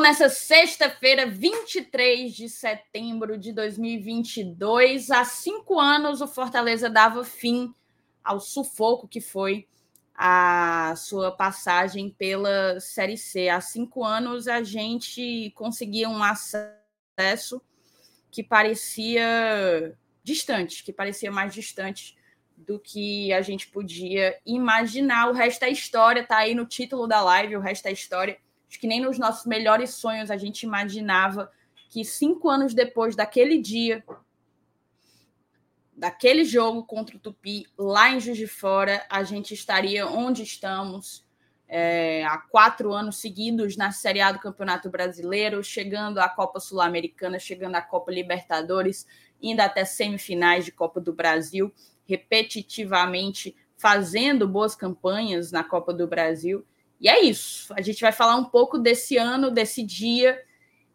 Nessa sexta-feira, 23 de setembro de 2022. Há cinco anos, o Fortaleza dava fim ao sufoco que foi a sua passagem pela Série C. Há cinco anos, a gente conseguia um acesso que parecia distante, que parecia mais distante do que a gente podia imaginar. O resto é história, tá aí no título da live, o resto é história. Acho que nem nos nossos melhores sonhos a gente imaginava que cinco anos depois daquele dia, daquele jogo contra o Tupi, lá em Juiz de Fora, a gente estaria onde estamos é, há quatro anos seguidos na Série A do Campeonato Brasileiro, chegando à Copa Sul-Americana, chegando à Copa Libertadores, indo até semifinais de Copa do Brasil repetitivamente fazendo boas campanhas na Copa do Brasil. E é isso. A gente vai falar um pouco desse ano, desse dia.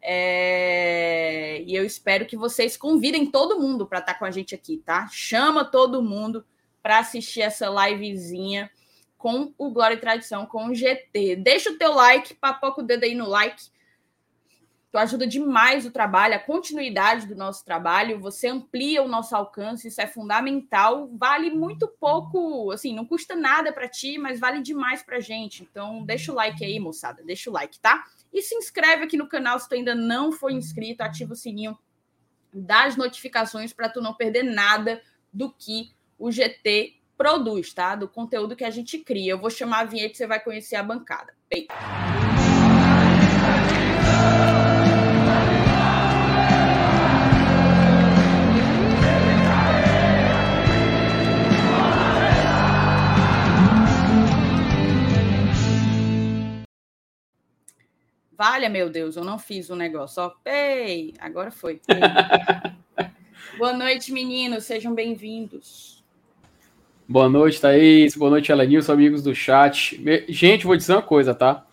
É... E eu espero que vocês convidem todo mundo para estar tá com a gente aqui, tá? Chama todo mundo para assistir essa livezinha com o Glória e Tradição, com o GT. Deixa o teu like, papoca o dedo aí no like Tu ajuda demais o trabalho, a continuidade do nosso trabalho, você amplia o nosso alcance, isso é fundamental. Vale muito pouco, assim, não custa nada para ti, mas vale demais para gente. Então, deixa o like aí, moçada, deixa o like, tá? E se inscreve aqui no canal se tu ainda não for inscrito, ativa o sininho das notificações para tu não perder nada do que o GT produz, tá? Do conteúdo que a gente cria. Eu vou chamar a vinheta e você vai conhecer a bancada. Bem. Valha, meu Deus, eu não fiz o um negócio. Ó, ei, agora foi. Boa noite, meninos, sejam bem-vindos. Boa noite, Thaís. Boa noite, Elenilson, amigos do chat. Gente, vou dizer uma coisa, tá?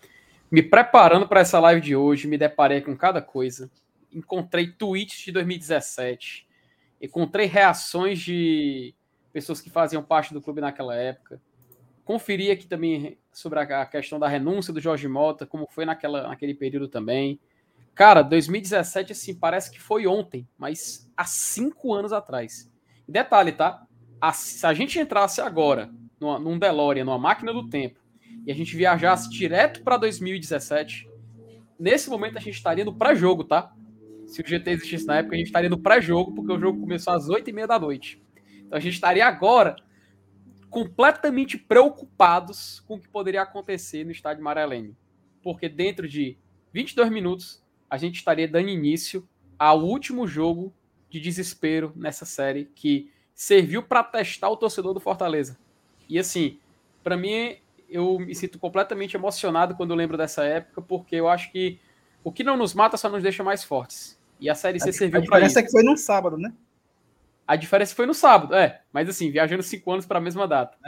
Me preparando para essa live de hoje, me deparei com cada coisa. Encontrei tweets de 2017, encontrei reações de pessoas que faziam parte do clube naquela época. Conferi aqui também sobre a questão da renúncia do Jorge Mota, como foi naquela, naquele período também. Cara, 2017, assim, parece que foi ontem, mas há cinco anos atrás. E detalhe, tá? Se a gente entrasse agora numa, num DeLorean, numa máquina do tempo, e a gente viajasse direto para 2017, nesse momento a gente estaria no pré-jogo, tá? Se o GT existisse na época, a gente estaria no pré-jogo, porque o jogo começou às 8h30 da noite. Então a gente estaria agora completamente preocupados com o que poderia acontecer no estádio Marelene. Porque dentro de 22 minutos, a gente estaria dando início ao último jogo de desespero nessa série que serviu para testar o torcedor do Fortaleza. E assim, para mim, eu me sinto completamente emocionado quando eu lembro dessa época, porque eu acho que o que não nos mata só nos deixa mais fortes. E a série C serviu para isso. A diferença é que foi num sábado, né? A diferença foi no sábado, é. Mas assim, viajando cinco anos para a mesma data.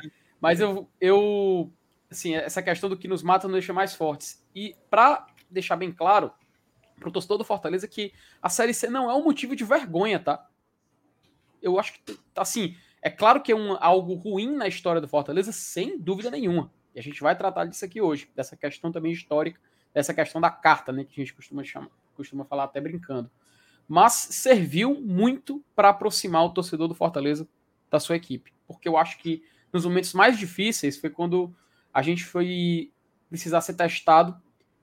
Mas eu, eu, assim, essa questão do que nos mata nos deixa mais fortes. E para deixar bem claro para o torcedor do Fortaleza que a Série C não é um motivo de vergonha, tá? Eu acho que, assim, é claro que é um, algo ruim na história do Fortaleza, sem dúvida nenhuma. E a gente vai tratar disso aqui hoje, dessa questão também histórica, dessa questão da carta, né, que a gente costuma, chamar, costuma falar até brincando mas serviu muito para aproximar o torcedor do Fortaleza da sua equipe. Porque eu acho que nos momentos mais difíceis foi quando a gente foi precisar ser testado.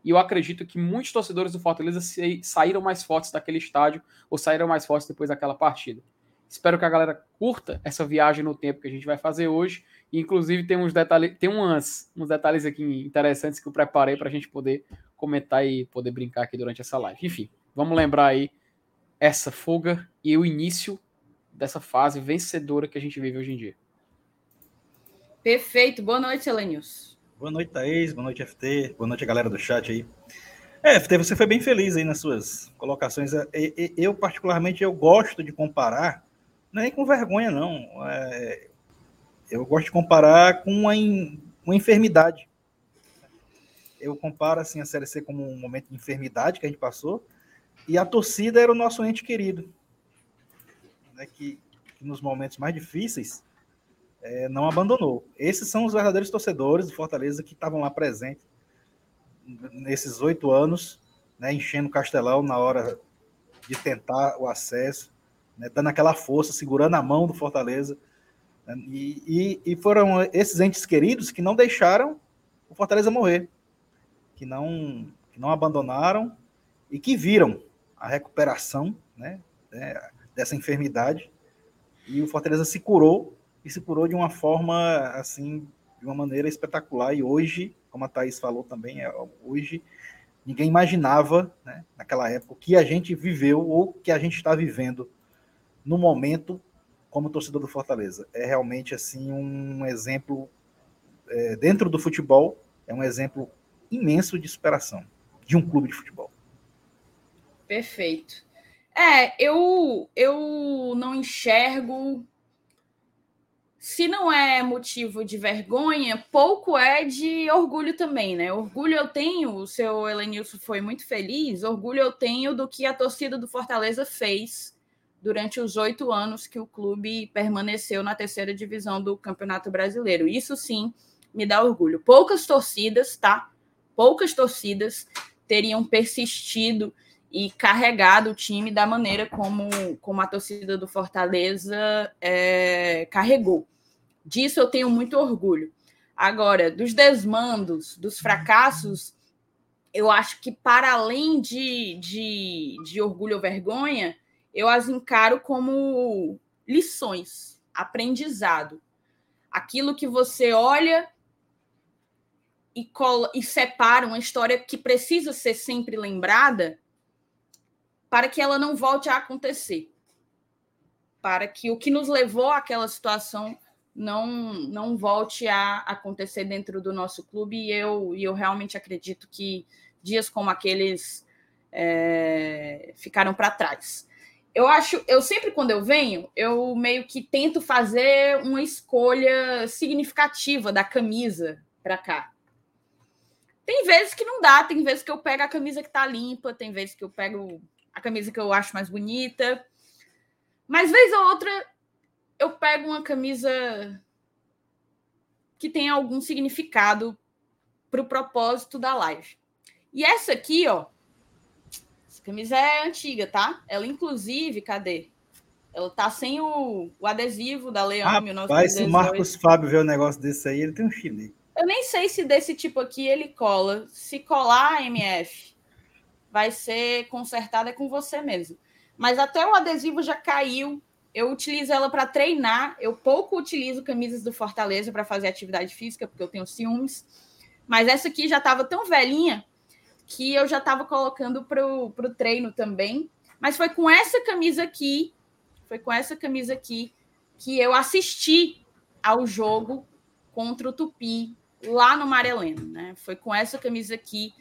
E eu acredito que muitos torcedores do Fortaleza saíram mais fortes daquele estádio ou saíram mais fortes depois daquela partida. Espero que a galera curta essa viagem no tempo que a gente vai fazer hoje. E, inclusive, tem uns detalhes, tem uns, uns detalhes aqui interessantes que eu preparei para a gente poder comentar e poder brincar aqui durante essa live. Enfim, vamos lembrar aí essa fuga e o início dessa fase vencedora que a gente vive hoje em dia. Perfeito. Boa noite, Elenius. Boa noite, Thaís. Boa noite, FT. Boa noite, galera do chat aí. É, FT, você foi bem feliz aí nas suas colocações. É, eu, particularmente, eu gosto de comparar, não é nem com vergonha, não. É, eu gosto de comparar com uma, uma enfermidade. Eu comparo, assim, a Série C como um momento de enfermidade que a gente passou, e a torcida era o nosso ente querido, né, que, que nos momentos mais difíceis é, não abandonou. Esses são os verdadeiros torcedores do Fortaleza que estavam lá presentes nesses oito anos, né, enchendo o Castelão na hora de tentar o acesso, né, dando aquela força, segurando a mão do Fortaleza. Né, e, e, e, foram esses entes queridos que não deixaram o Fortaleza morrer, que não, que não abandonaram e que viram a recuperação né, né dessa enfermidade. E o Fortaleza se curou e se curou de uma forma assim, de uma maneira espetacular. E hoje, como a Thaís falou também, é, hoje ninguém imaginava, né, naquela época, o que a gente viveu ou que a gente está vivendo no momento como torcedor do Fortaleza. É realmente assim um exemplo é, dentro do futebol, é um exemplo imenso de superação de um clube de futebol. Perfeito. É, eu eu não enxergo se não é motivo de vergonha, pouco é de orgulho também, né? Orgulho eu tenho, o seu Elenilson foi muito feliz, orgulho eu tenho do que a torcida do Fortaleza fez durante os oito anos que o clube permaneceu na terceira divisão do Campeonato Brasileiro. Isso sim me dá orgulho. Poucas torcidas, tá? Poucas torcidas teriam persistido e carregado o time da maneira como, como a torcida do Fortaleza é, carregou. Disso eu tenho muito orgulho. Agora, dos desmandos, dos fracassos, eu acho que para além de, de, de orgulho ou vergonha, eu as encaro como lições, aprendizado. Aquilo que você olha e, cola, e separa uma história que precisa ser sempre lembrada para que ela não volte a acontecer. Para que o que nos levou àquela situação não não volte a acontecer dentro do nosso clube e eu, e eu realmente acredito que dias como aqueles é, ficaram para trás. Eu acho, eu sempre quando eu venho, eu meio que tento fazer uma escolha significativa da camisa para cá. Tem vezes que não dá, tem vezes que eu pego a camisa que tá limpa, tem vezes que eu pego a camisa que eu acho mais bonita. Mas vez ou outra eu pego uma camisa que tem algum significado para o propósito da live. E essa aqui, ó, essa camisa é antiga, tá? Ela, inclusive, cadê? Ela tá sem o, o adesivo da Leão ah, 1918. se o Marcos Fábio ver um negócio desse aí, ele tem um chile. Eu nem sei se desse tipo aqui ele cola. Se colar a MF, vai ser consertada com você mesmo. Mas até o adesivo já caiu eu utilizo ela para treinar. Eu pouco utilizo camisas do Fortaleza para fazer atividade física, porque eu tenho ciúmes. Mas essa aqui já estava tão velhinha que eu já estava colocando para o treino também. Mas foi com essa camisa aqui, foi com essa camisa aqui que eu assisti ao jogo contra o Tupi lá no Mareleno, né? Foi com essa camisa aqui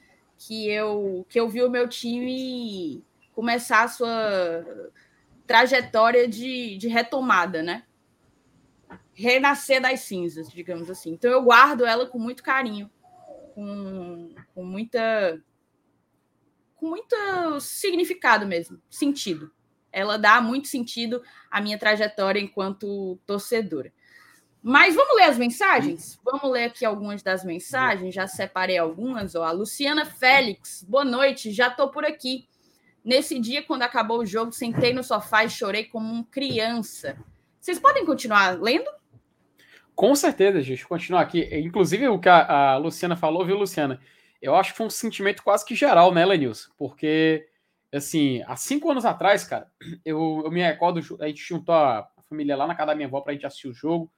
que eu que eu vi o meu time começar a sua trajetória de, de retomada, né? Renascer das cinzas, digamos assim. Então eu guardo ela com muito carinho, com, com muita com muito significado mesmo, sentido. Ela dá muito sentido à minha trajetória enquanto torcedora. Mas vamos ler as mensagens? Vamos ler aqui algumas das mensagens. Já separei algumas. Ó. A Luciana Félix, boa noite, já estou por aqui. Nesse dia, quando acabou o jogo, sentei no sofá e chorei como uma criança. Vocês podem continuar lendo? Com certeza, gente. Continuar aqui. Inclusive, o que a, a, Luciana falou, viu, Luciana? Eu acho que foi um sentimento quase que geral, né, Lenilson? Porque, assim, há cinco anos atrás, cara, eu, eu me recordo, a gente juntou a família lá na casa da minha avó pra gente assistir o jogo.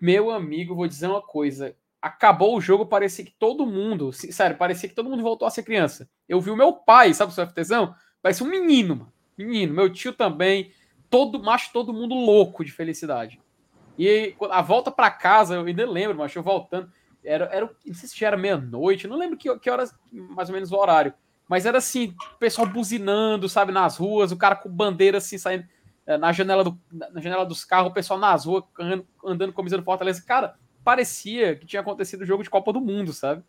Meu amigo, vou dizer uma coisa acabou o jogo, parecia que todo mundo, sério, parecia que todo mundo voltou a ser criança. Eu vi o meu pai, sabe o seu FTzão? Parece um menino, mano. Menino, meu tio também, todo, macho, todo mundo louco de felicidade. E a volta para casa, eu ainda lembro, mas eu voltando, era, era, não sei se já era meia-noite, não lembro que, que horas, mais ou menos o horário, mas era assim, o pessoal buzinando, sabe, nas ruas, o cara com bandeira assim, saindo na janela, do, na janela dos carros, o pessoal nas ruas, andando, andando com a do Fortaleza. Cara, parecia que tinha acontecido o jogo de Copa do Mundo, sabe?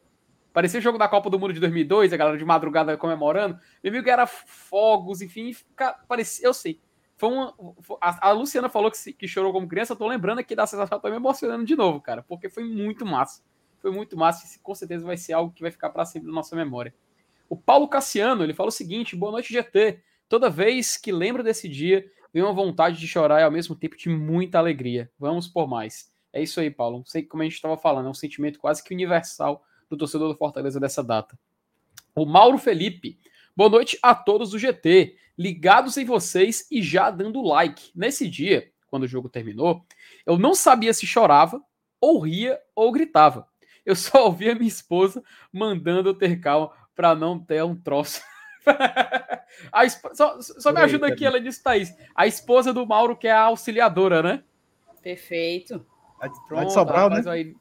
Parecia o jogo da Copa do Mundo de 2002, a galera de madrugada comemorando. Meu amigo era fogos, enfim, parecia, eu sei. foi uma. A, a Luciana falou que, que chorou como criança, eu tô lembrando aqui da sensação, tô me emocionando de novo, cara, porque foi muito massa. Foi muito massa e com certeza vai ser algo que vai ficar para sempre na nossa memória. O Paulo Cassiano, ele fala o seguinte: boa noite, GT. Toda vez que lembro desse dia, vem uma vontade de chorar e ao mesmo tempo de muita alegria. Vamos por mais. É isso aí, Paulo. Sei como a gente estava falando, é um sentimento quase que universal do torcedor do Fortaleza dessa data. O Mauro Felipe. Boa noite a todos do GT. Ligados em vocês e já dando like. Nesse dia, quando o jogo terminou, eu não sabia se chorava, ou ria, ou gritava. Eu só ouvia minha esposa mandando eu ter calma para não ter um troço. esp... Só, só me ajuda aqui, ela disse, Thaís. A esposa do Mauro, que é a auxiliadora, né? Perfeito. A de, Pronto, a de Sobral, né? Aí...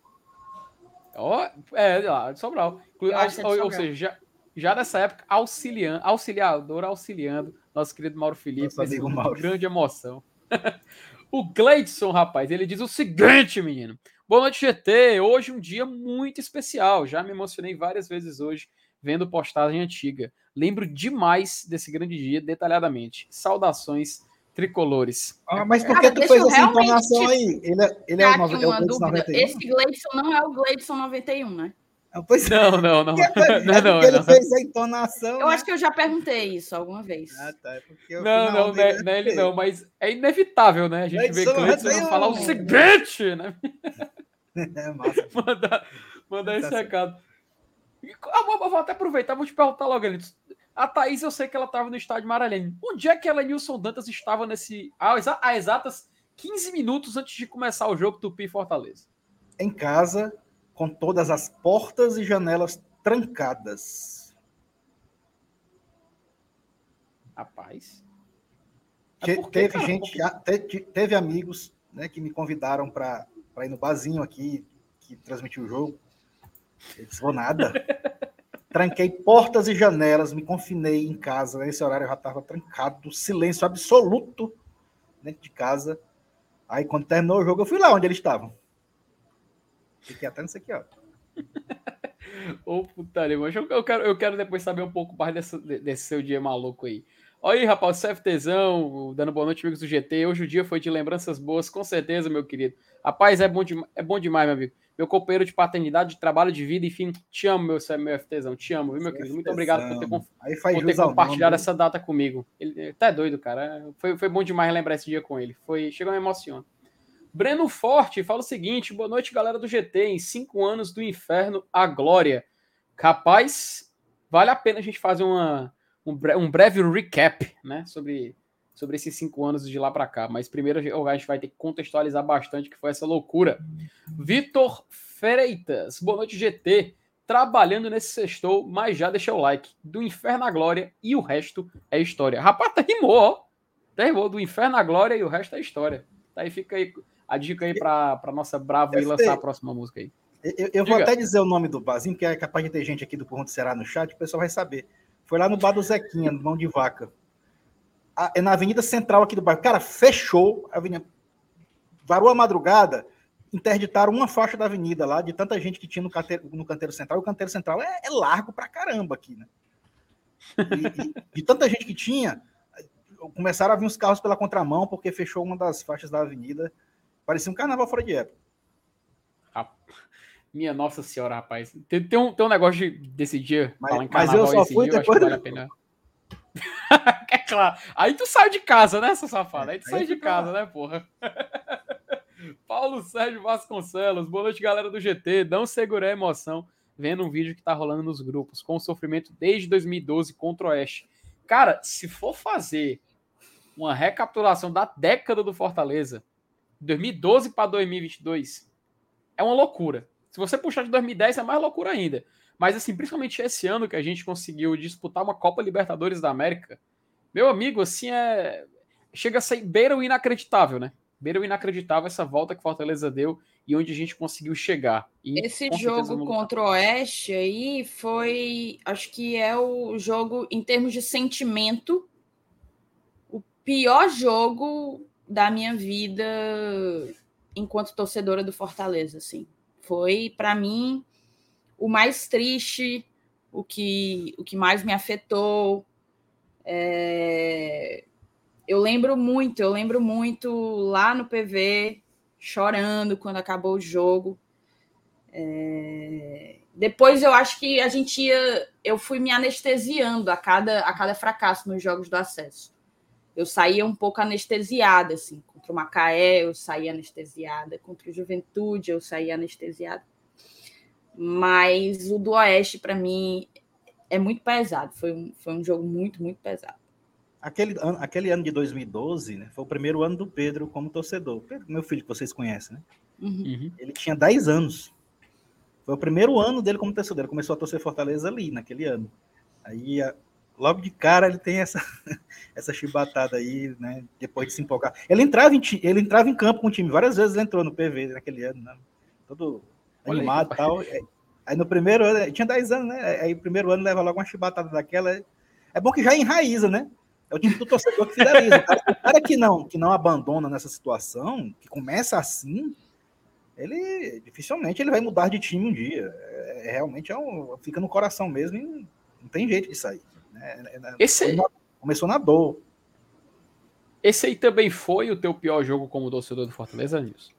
Oh, é, a de Sobral. Ou, ou, Sobral. ou seja, já, já nessa época, auxiliando, auxiliadora auxiliando nosso querido Mauro Felipe. Nosso amigo Mauro. Grande emoção. o Gleidson, rapaz, ele diz o seguinte, menino. Boa noite, GT. Hoje um dia muito especial. Já me emocionei várias vezes hoje vendo postagem antiga. Lembro demais desse grande dia, detalhadamente. Saudações tricolores. Ah, mas por que tu fez essa entonação aí? Ele, é, ele é o, nove, é o Gleidson 91? Esse Gleidson não é o Gleidson 91, né? Não, pois não, não, não. É, não, não, ele não. fez a entonação. Eu né? acho que eu já perguntei isso alguma vez. Ah, tá. É porque não, não, não, é, não é ele não, mas é inevitável, né? A gente vê Gleidson falar o seguinte, né? É massa. mandar mandar esse recado. Eu vou até aproveitar, vou te perguntar logo, Elito. A Thaís, eu sei que ela estava no estádio Maralhene. Onde é que ela e Nilson Dantas estava nesse. Há exatas 15 minutos antes de começar o jogo Tupi Fortaleza? Em casa, com todas as portas e janelas trancadas. Rapaz. É porque, teve cara, gente, porque... teve amigos né, que me convidaram para ir no barzinho aqui, que transmitiu o jogo. Eu disse, vou nada. Tranquei portas e janelas, me confinei em casa. Nesse horário eu já estava trancado, silêncio absoluto dentro de casa. Aí quando terminou o jogo, eu fui lá onde eles estavam. Fiquei até nisso aqui, ó. Ô, putaria, mas eu quero, eu quero depois saber um pouco mais desse, desse seu dia maluco aí. Olha aí, rapaz, CFTzão, dando boa noite, amigos do GT. Hoje o dia foi de lembranças boas, com certeza, meu querido. Rapaz, é bom, de, é bom demais, meu amigo meu companheiro de paternidade, de trabalho, de vida, enfim, te amo, meu, meu FTzão, te amo, viu, meu querido? Muito obrigado por ter, por ter compartilhado essa data comigo. Ele tá doido, cara. Foi, foi bom demais lembrar esse dia com ele. Foi, chegou a me emocionar. Breno Forte fala o seguinte: boa noite, galera do GT. Em cinco anos do inferno, a glória. Capaz, vale a pena a gente fazer uma, um, um breve recap, né? Sobre sobre esses cinco anos de lá para cá. Mas primeiro a gente vai ter que contextualizar bastante que foi essa loucura. Vitor Freitas, boa noite, GT. Trabalhando nesse sextou, mas já deixa o like. Do inferno à glória e o resto é história. Rapaz, tá rimou, ó. Tá rimou. Do inferno à glória e o resto é história. Tá aí, fica aí a dica aí pra, pra nossa brava e lançar a próxima música aí. Eu, eu vou até dizer o nome do barzinho, que é capaz de ter gente aqui do Porrão do Ceará no chat, o pessoal vai saber. Foi lá no bar do Zequinha, no Mão de Vaca é na Avenida Central aqui do bairro. Cara, fechou a avenida. Varou a madrugada, interditaram uma faixa da avenida lá, de tanta gente que tinha no canteiro, no canteiro central. O canteiro central é, é largo pra caramba aqui, né? E, e, de tanta gente que tinha, começaram a vir os carros pela contramão, porque fechou uma das faixas da avenida. Parecia um carnaval fora de época. Minha nossa senhora, rapaz. Tem, tem, um, tem um negócio de, desse dia. Mas, mas eu só fui dia, depois. Vale claro. Aí tu sai de casa, né, seu safado? Aí tu sai de casa, né, porra? Paulo Sérgio Vasconcelos, boa noite, galera do GT. Não segurei a emoção vendo um vídeo que tá rolando nos grupos, com o sofrimento desde 2012 contra o Oeste. Cara, se for fazer uma recapitulação da década do Fortaleza, 2012 para 2022, é uma loucura. Se você puxar de 2010, é mais loucura ainda. Mas, assim, principalmente esse ano que a gente conseguiu disputar uma Copa Libertadores da América, meu amigo, assim, é. Chega a ser beira o inacreditável, né? Beira o inacreditável essa volta que Fortaleza deu e onde a gente conseguiu chegar. E, Esse jogo contra o Oeste aí foi. Acho que é o jogo, em termos de sentimento, o pior jogo da minha vida enquanto torcedora do Fortaleza, assim. Foi, para mim, o mais triste, o que, o que mais me afetou. É... eu lembro muito, eu lembro muito lá no PV, chorando quando acabou o jogo. É... Depois eu acho que a gente ia. Eu fui me anestesiando a cada, a cada fracasso nos jogos do acesso. Eu saía um pouco anestesiada, assim. Contra o Macaé, eu saía anestesiada. Contra o Juventude, eu saía anestesiada. Mas o do Oeste, para mim, é muito pesado. Foi um, foi um jogo muito, muito pesado. Aquele, aquele ano de 2012 né, foi o primeiro ano do Pedro como torcedor. Pedro, meu filho, que vocês conhecem, né? Uhum. uhum. Ele tinha 10 anos. Foi o primeiro ano dele como torcedor. Ele começou a torcer Fortaleza ali, naquele ano. Aí, logo de cara, ele tem essa, essa chibatada aí, né? Depois de se empolgar. Ele entrava, em, ele entrava em campo com o time. Várias vezes ele entrou no PV naquele ano, né? Todo animado e tal. Aí no primeiro ano, tinha 10 anos, né? Aí no primeiro ano leva logo uma chibatada daquela. É bom que já enraiza, né? É o tipo do torcedor que finaliza. O cara, o cara que, não, que não abandona nessa situação, que começa assim, ele dificilmente ele vai mudar de time um dia. É, é realmente é um, fica no coração mesmo e não tem jeito de sair. Né? É, é, Esse... Começou na dor. Esse aí também foi o teu pior jogo como torcedor do Fortaleza, Nilson?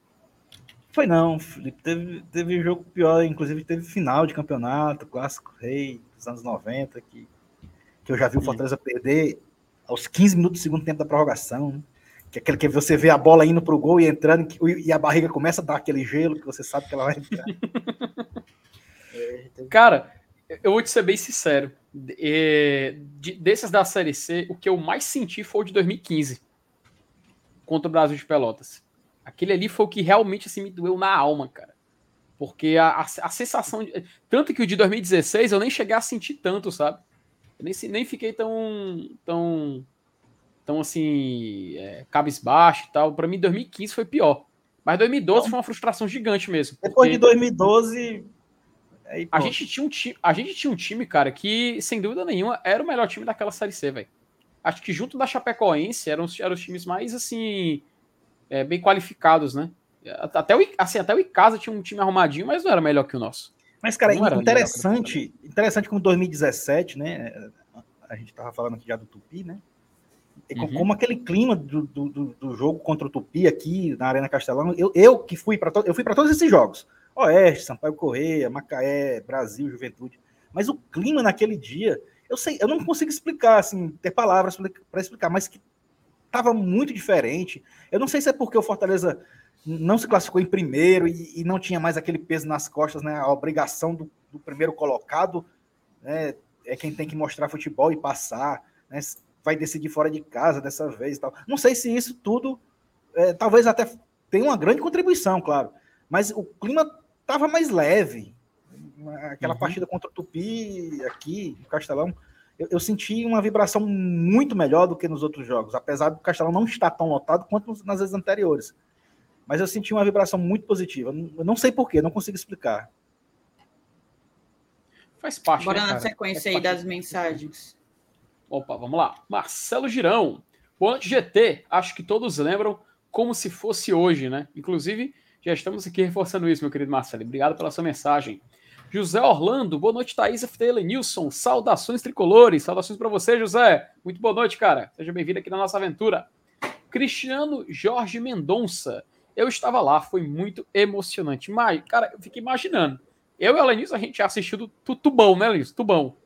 Foi não, Felipe. Teve, teve jogo pior, inclusive teve final de campeonato, clássico rei dos anos 90, que, que eu já vi o Fortaleza perder aos 15 minutos do segundo tempo da prorrogação, né? que é aquele que você vê a bola indo para o gol e entrando, e a barriga começa a dar aquele gelo que você sabe que ela vai entrar. é, então... Cara, eu vou te ser bem sincero. É, de, desses da Série C, o que eu mais senti foi o de 2015 contra o Brasil de Pelotas. Aquele ali foi o que realmente assim, me doeu na alma, cara. Porque a, a, a sensação. De, tanto que o de 2016 eu nem cheguei a sentir tanto, sabe? Eu nem, nem fiquei tão, tão, tão assim, é, cabisbaixo e tal. Para mim, 2015 foi pior. Mas 2012 então, foi uma frustração gigante mesmo. Depois de 2012. Aí, a, gente tinha um time, a gente tinha um time, cara, que, sem dúvida nenhuma, era o melhor time daquela Série C, velho. Acho que junto da Chapecoense eram, eram os times mais, assim, é, bem qualificados, né? Até o, assim, até o Icasa tinha um time arrumadinho, mas não era melhor que o nosso. Mas, cara, interessante, interessante como 2017, né? A gente tava falando aqui já do Tupi, né? E uhum. como aquele clima do, do, do, jogo contra o Tupi aqui na Arena Castelão, eu, eu que fui para eu fui para todos esses jogos. Oeste, Sampaio Correia, Macaé, Brasil, Juventude. Mas o clima naquele dia, eu sei, eu não consigo explicar, assim, ter palavras para explicar, mas que tava muito diferente. Eu não sei se é porque o Fortaleza não se classificou em primeiro e, e, não tinha mais aquele peso nas costas, né? A obrigação do, do, primeiro colocado, né? É quem tem que mostrar futebol e passar, né? Vai decidir fora de casa dessa vez e tal. Não sei se isso tudo, é, talvez até tenha uma grande contribuição, claro. Mas o clima estava mais leve. Aquela uhum. partida contra o Tupi aqui, no Castelão, eu, eu, senti uma vibração muito melhor do que nos outros jogos, apesar do Castelão não estar tão lotado quanto nas vezes anteriores mas eu senti uma vibração muito positiva. Eu não sei porquê, não consigo explicar. Faz parte. Bora né, na sequência aí das mensagens. Opa, vamos lá. Marcelo Girão. O anti-GT, acho que todos lembram como se fosse hoje, né? Inclusive, já estamos aqui reforçando isso, meu querido Marcelo. Obrigado pela sua mensagem. José Orlando, boa noite, Thaís FTL Nilson. Saudações tricolores. Saudações para você, José. Muito boa noite, cara. Seja bem-vindo aqui na nossa aventura. Cristiano Jorge Mendonça. Eu estava lá, foi muito emocionante. Mas, cara, eu fiquei imaginando. Eu e a Lenilson, a gente assistiu do Tubão, né, Lenilson? Tubão.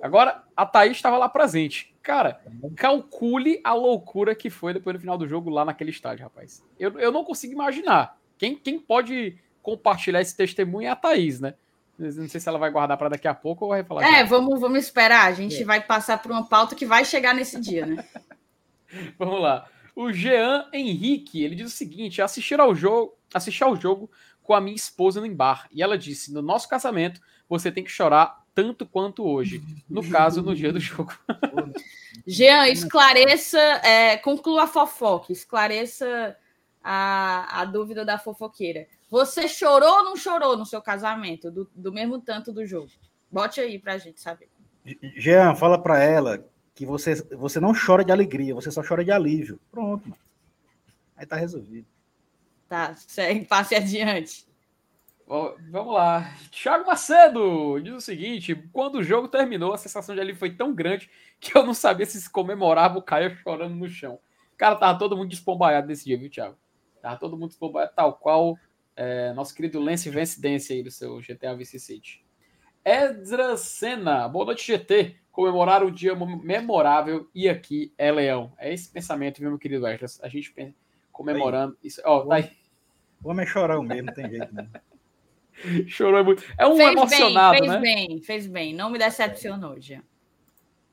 Agora, a Thaís estava lá presente. Cara, calcule a loucura que foi depois do final do jogo lá naquele estádio, rapaz. Eu, eu não consigo imaginar. Quem, quem pode compartilhar esse testemunho é a Thaís, né? Não sei se ela vai guardar para daqui a pouco ou vai falar. É, vamos, vamos esperar. A gente é. vai passar por uma pauta que vai chegar nesse dia, né? vamos lá. O Jean Henrique, ele diz o seguinte: assistir ao jogo, assistir ao jogo com a minha esposa no bar. E ela disse: no nosso casamento, você tem que chorar tanto quanto hoje. No caso, no dia do jogo. Jean, esclareça, é, conclua a fofoca, esclareça a, a dúvida da fofoqueira. Você chorou ou não chorou no seu casamento, do, do mesmo tanto do jogo? Bote aí pra gente saber. Jean, fala para ela que você, você não chora de alegria, você só chora de alívio. Pronto. Mano. Aí tá resolvido. Tá, segue, passe adiante. Bom, vamos lá. Thiago Macedo diz o seguinte: quando o jogo terminou, a sensação de alívio foi tão grande que eu não sabia se se comemorava o Caio chorando no chão. Cara, tava todo mundo despombaiado nesse dia, viu, Thiago? Tava todo mundo despombaiado, tal qual é, nosso querido Lance Vencidência aí do seu GTA Vice City. Ezra Senna, boa noite, GT. Comemorar um dia memorável e aqui é Leão. É esse pensamento, viu, meu querido Ezra? A gente comemorando. Isso, ó, tá aí. O homem é chorão mesmo, tem jeito, né? Chorou muito. É um fez emocionado, bem, fez né? bem, fez bem. Não me decepcionou, já.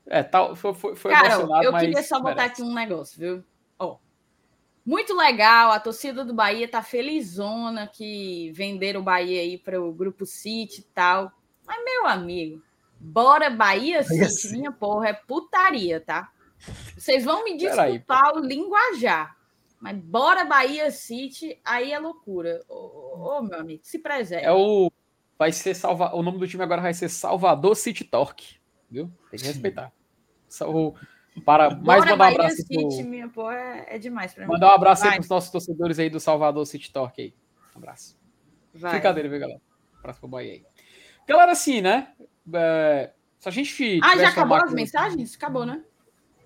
É, tal, foi, foi, foi Cara, emocionado, eu mas queria só botar aqui um negócio, viu? Muito legal, a torcida do Bahia tá felizona que venderam o Bahia aí para o Grupo City e tal. Mas, meu amigo, bora Bahia Bahia City, minha porra, é putaria, tá? Vocês vão me desculpar o linguajar, mas bora Bahia City, aí é loucura. Ô, ô, ô, meu amigo, se preserve. É o. Vai ser salva... O nome do time agora vai ser Salvador City Torque. Viu? Tem que respeitar. Só o- Para mais Bora mandar um abraço City, pro... minha porra, é, é demais pra mim. Mandar um abraço aí Vai, pros nossos torcedores aí do Salvador City Torque aí. Um abraço. vai. Brincadeira, viu, galera? Um abraço pro Bahia aí. Galera, assim, né? É, Se a gente. Ah, já acabou as máquina- mensagens? Acabou, né?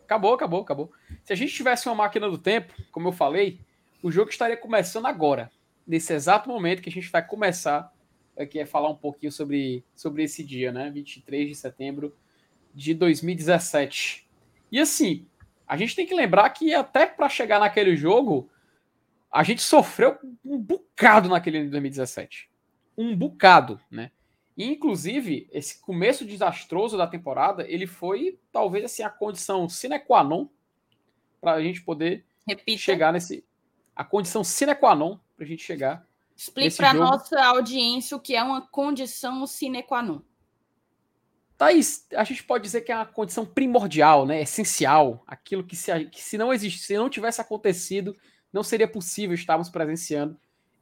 Acabou, acabou, acabou. Se a gente tivesse uma máquina do tempo, como eu falei, o jogo estaria começando agora. Nesse exato momento que a gente vai começar aqui a falar um pouquinho sobre, sobre esse dia, né? 23 de setembro de 2017. E assim, a gente tem que lembrar que até para chegar naquele jogo, a gente sofreu um bocado naquele ano de 2017. Um bocado, né? E, inclusive, esse começo desastroso da temporada, ele foi talvez assim a condição sine qua non para a gente poder Repita. chegar nesse a condição sine qua non para a gente chegar. Explique para jogo- nossa audiência o que é uma condição sine qua non. Thaís, a gente pode dizer que é uma condição primordial, né? Essencial, aquilo que se, que se não existe, se não tivesse acontecido, não seria possível estarmos presenciando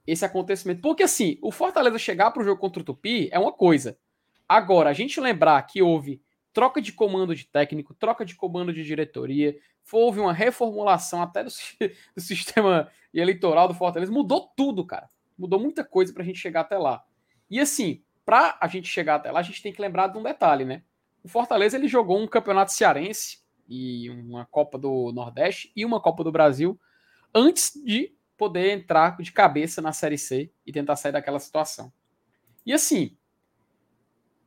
esse acontecimento. Porque assim, o Fortaleza chegar para o jogo contra o Tupi é uma coisa. Agora, a gente lembrar que houve troca de comando de técnico, troca de comando de diretoria, houve uma reformulação até do, do sistema eleitoral do Fortaleza, mudou tudo, cara. Mudou muita coisa para a gente chegar até lá. E assim, para a gente chegar até lá, a gente tem que lembrar de um detalhe, né? O Fortaleza ele jogou um campeonato cearense e uma Copa do Nordeste e uma Copa do Brasil antes de poder entrar de cabeça na Série C e tentar sair daquela situação. E assim,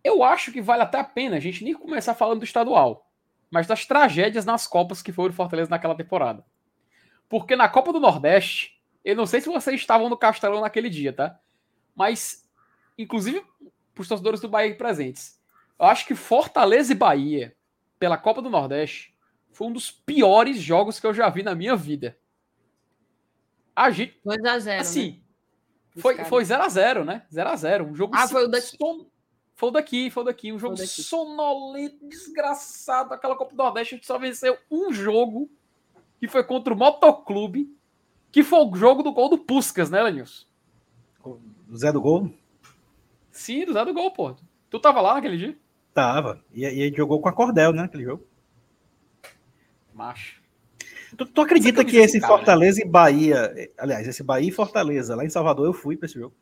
eu acho que vale até a pena a gente nem começar falando do estadual, mas das tragédias nas Copas que foram Fortaleza naquela temporada. Porque na Copa do Nordeste, eu não sei se vocês estavam no Castelão naquele dia, tá? Mas, inclusive, para os torcedores do Bahia presentes, eu acho que Fortaleza e Bahia, pela Copa do Nordeste, foi um dos piores jogos que eu já vi na minha vida. A gente, 2x0. né? assim, foi, caras. foi 0x0, né? 0x0. Um jogo Ah, foi o daqui. son- Foi o daqui, foi o daqui. Um jogo daqui. sonolento, desgraçado. Aquela Copa do Nordeste, a gente só venceu um jogo, que foi contra o Motoclube, que foi o jogo do gol do Puscas, né, Lenilson? O Zé do Gol? Sim, do Zé do gol, pô. Tu tava lá naquele dia? Tava. E, e ele jogou com a Cordel, né? Aquele jogo. Macho. Tu, tu acredita que camisa esse cara, né? Fortaleza e Bahia. Aliás, esse Bahia e Fortaleza, lá em Salvador, eu fui pra esse jogo.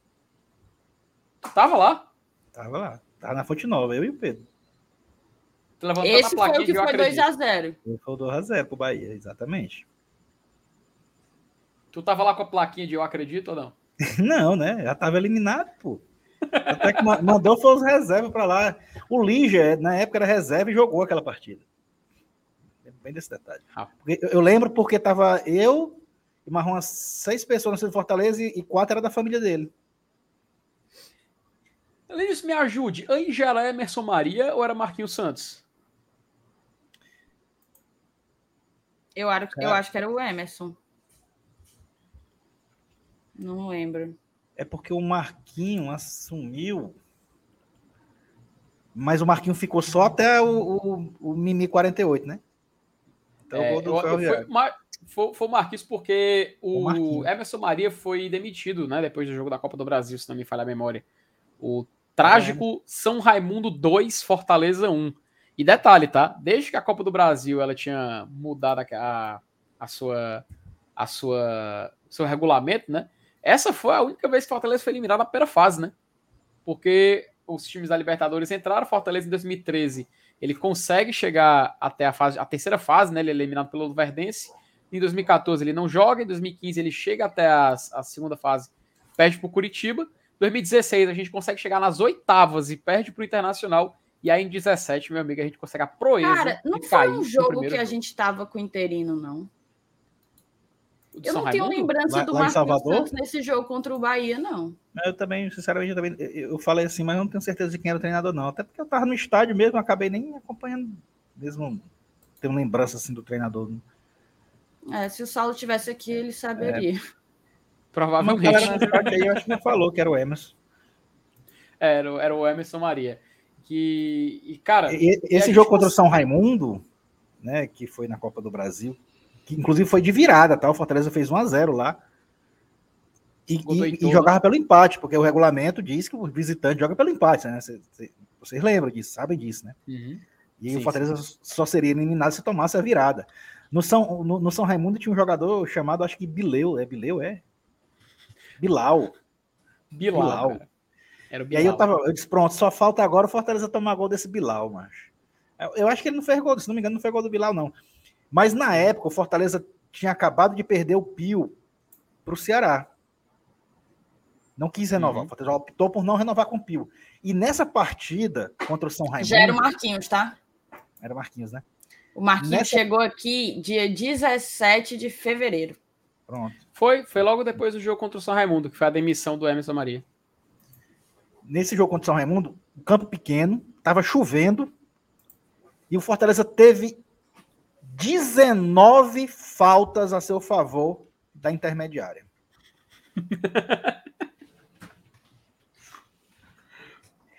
Tu tava lá? Tava lá. Tava na Fonte Nova, eu e o Pedro. Tu levantou Esse na foi o que eu foi acredito. 2x0. Eu fui o 2x0 pro Bahia, exatamente. Tu tava lá com a plaquinha de eu acredito ou não? Não, né? Já tava eliminado, pô. Até que ma- mandou foi os reservas pra lá. O Ligia, na época, era reserva e jogou aquela partida. Bem desse detalhe. Ah. Eu, eu lembro porque tava eu e mais umas seis pessoas no Fortaleza e, e quatro era da família dele. Lenilson, me ajude. Era Emerson Maria ou era Marquinhos Santos? Eu, acho- eu Cara. acho que era o Emerson. Não lembro. É porque o Marquinho assumiu. Mas o Marquinho ficou só até o, o, o Mimi 48, né? Então É, o gol do eu- foi, Mar- foi, foi o Marquinhos porque O o. Emerson Maria foi demitido, né? Depois do jogo da Copa do Brasil, se não me falha a memória. O trágico São Raimundo 2, Fortaleza 1. E detalhe, tá? Desde que a Copa do Brasil ela tinha mudado a, a, a sua a sua seu regulamento, né? Essa foi a única vez que Fortaleza foi eliminado na primeira fase, né? Porque os times da Libertadores entraram, Fortaleza em 2013 ele consegue chegar até a fase, a terceira fase, né? Ele é eliminado pelo Verdense. Em 2014 ele não joga, em 2015 ele chega até a, a segunda fase, perde para o Curitiba. 2016 a gente consegue chegar nas oitavas e perde para o Internacional. E aí em 17, meu amigo, a gente consegue a proeza. Cara, não foi um jogo que a jogo. gente tava com o interino, não. Eu não tenho lembrança lá, do Marcos Santos nesse jogo contra o Bahia, não. Eu também, sinceramente, eu, também, eu falei assim, mas não tenho certeza de quem era o treinador, não. Até porque eu tava no estádio mesmo, acabei nem acompanhando, mesmo tendo lembrança assim do treinador. É, se o Saulo tivesse aqui, ele saberia. É. Provavelmente. aí, eu acho que não falou que era o Emerson. Era, era o Emerson Maria. Que, e, cara. E, esse jogo contra o São Raimundo, né, que foi na Copa do Brasil, que inclusive foi de virada, tá? O Fortaleza fez 1 a 0 lá. E, e, e, jogava pelo empate, porque o regulamento diz que o visitante joga pelo empate, né? Vocês, vocês lembram disso, sabem disso, né? Uhum. E sim, o Fortaleza sim. só seria eliminado se tomasse a virada. No São, no, no, São Raimundo tinha um jogador chamado, acho que Bileu, é Bileu, é? Bilal. Bilal. Bilal. Era o Bilal. E aí eu tava, eu disse, pronto, só falta agora o Fortaleza tomar gol desse Bilal, macho. Eu, eu acho que ele não fez gol, se não me engano, não fez gol do Bilal, não. Mas na época, o Fortaleza tinha acabado de perder o Pio para o Ceará. Não quis renovar. Uhum. O Fortaleza optou por não renovar com o Pio. E nessa partida contra o São Raimundo. Já era o Marquinhos, tá? Era o Marquinhos, né? O Marquinhos nessa... chegou aqui dia 17 de fevereiro. Pronto. Foi, foi logo depois do jogo contra o São Raimundo, que foi a demissão do Emerson Maria. Nesse jogo contra o São Raimundo, campo pequeno, estava chovendo, e o Fortaleza teve 19 faltas a seu favor da intermediária.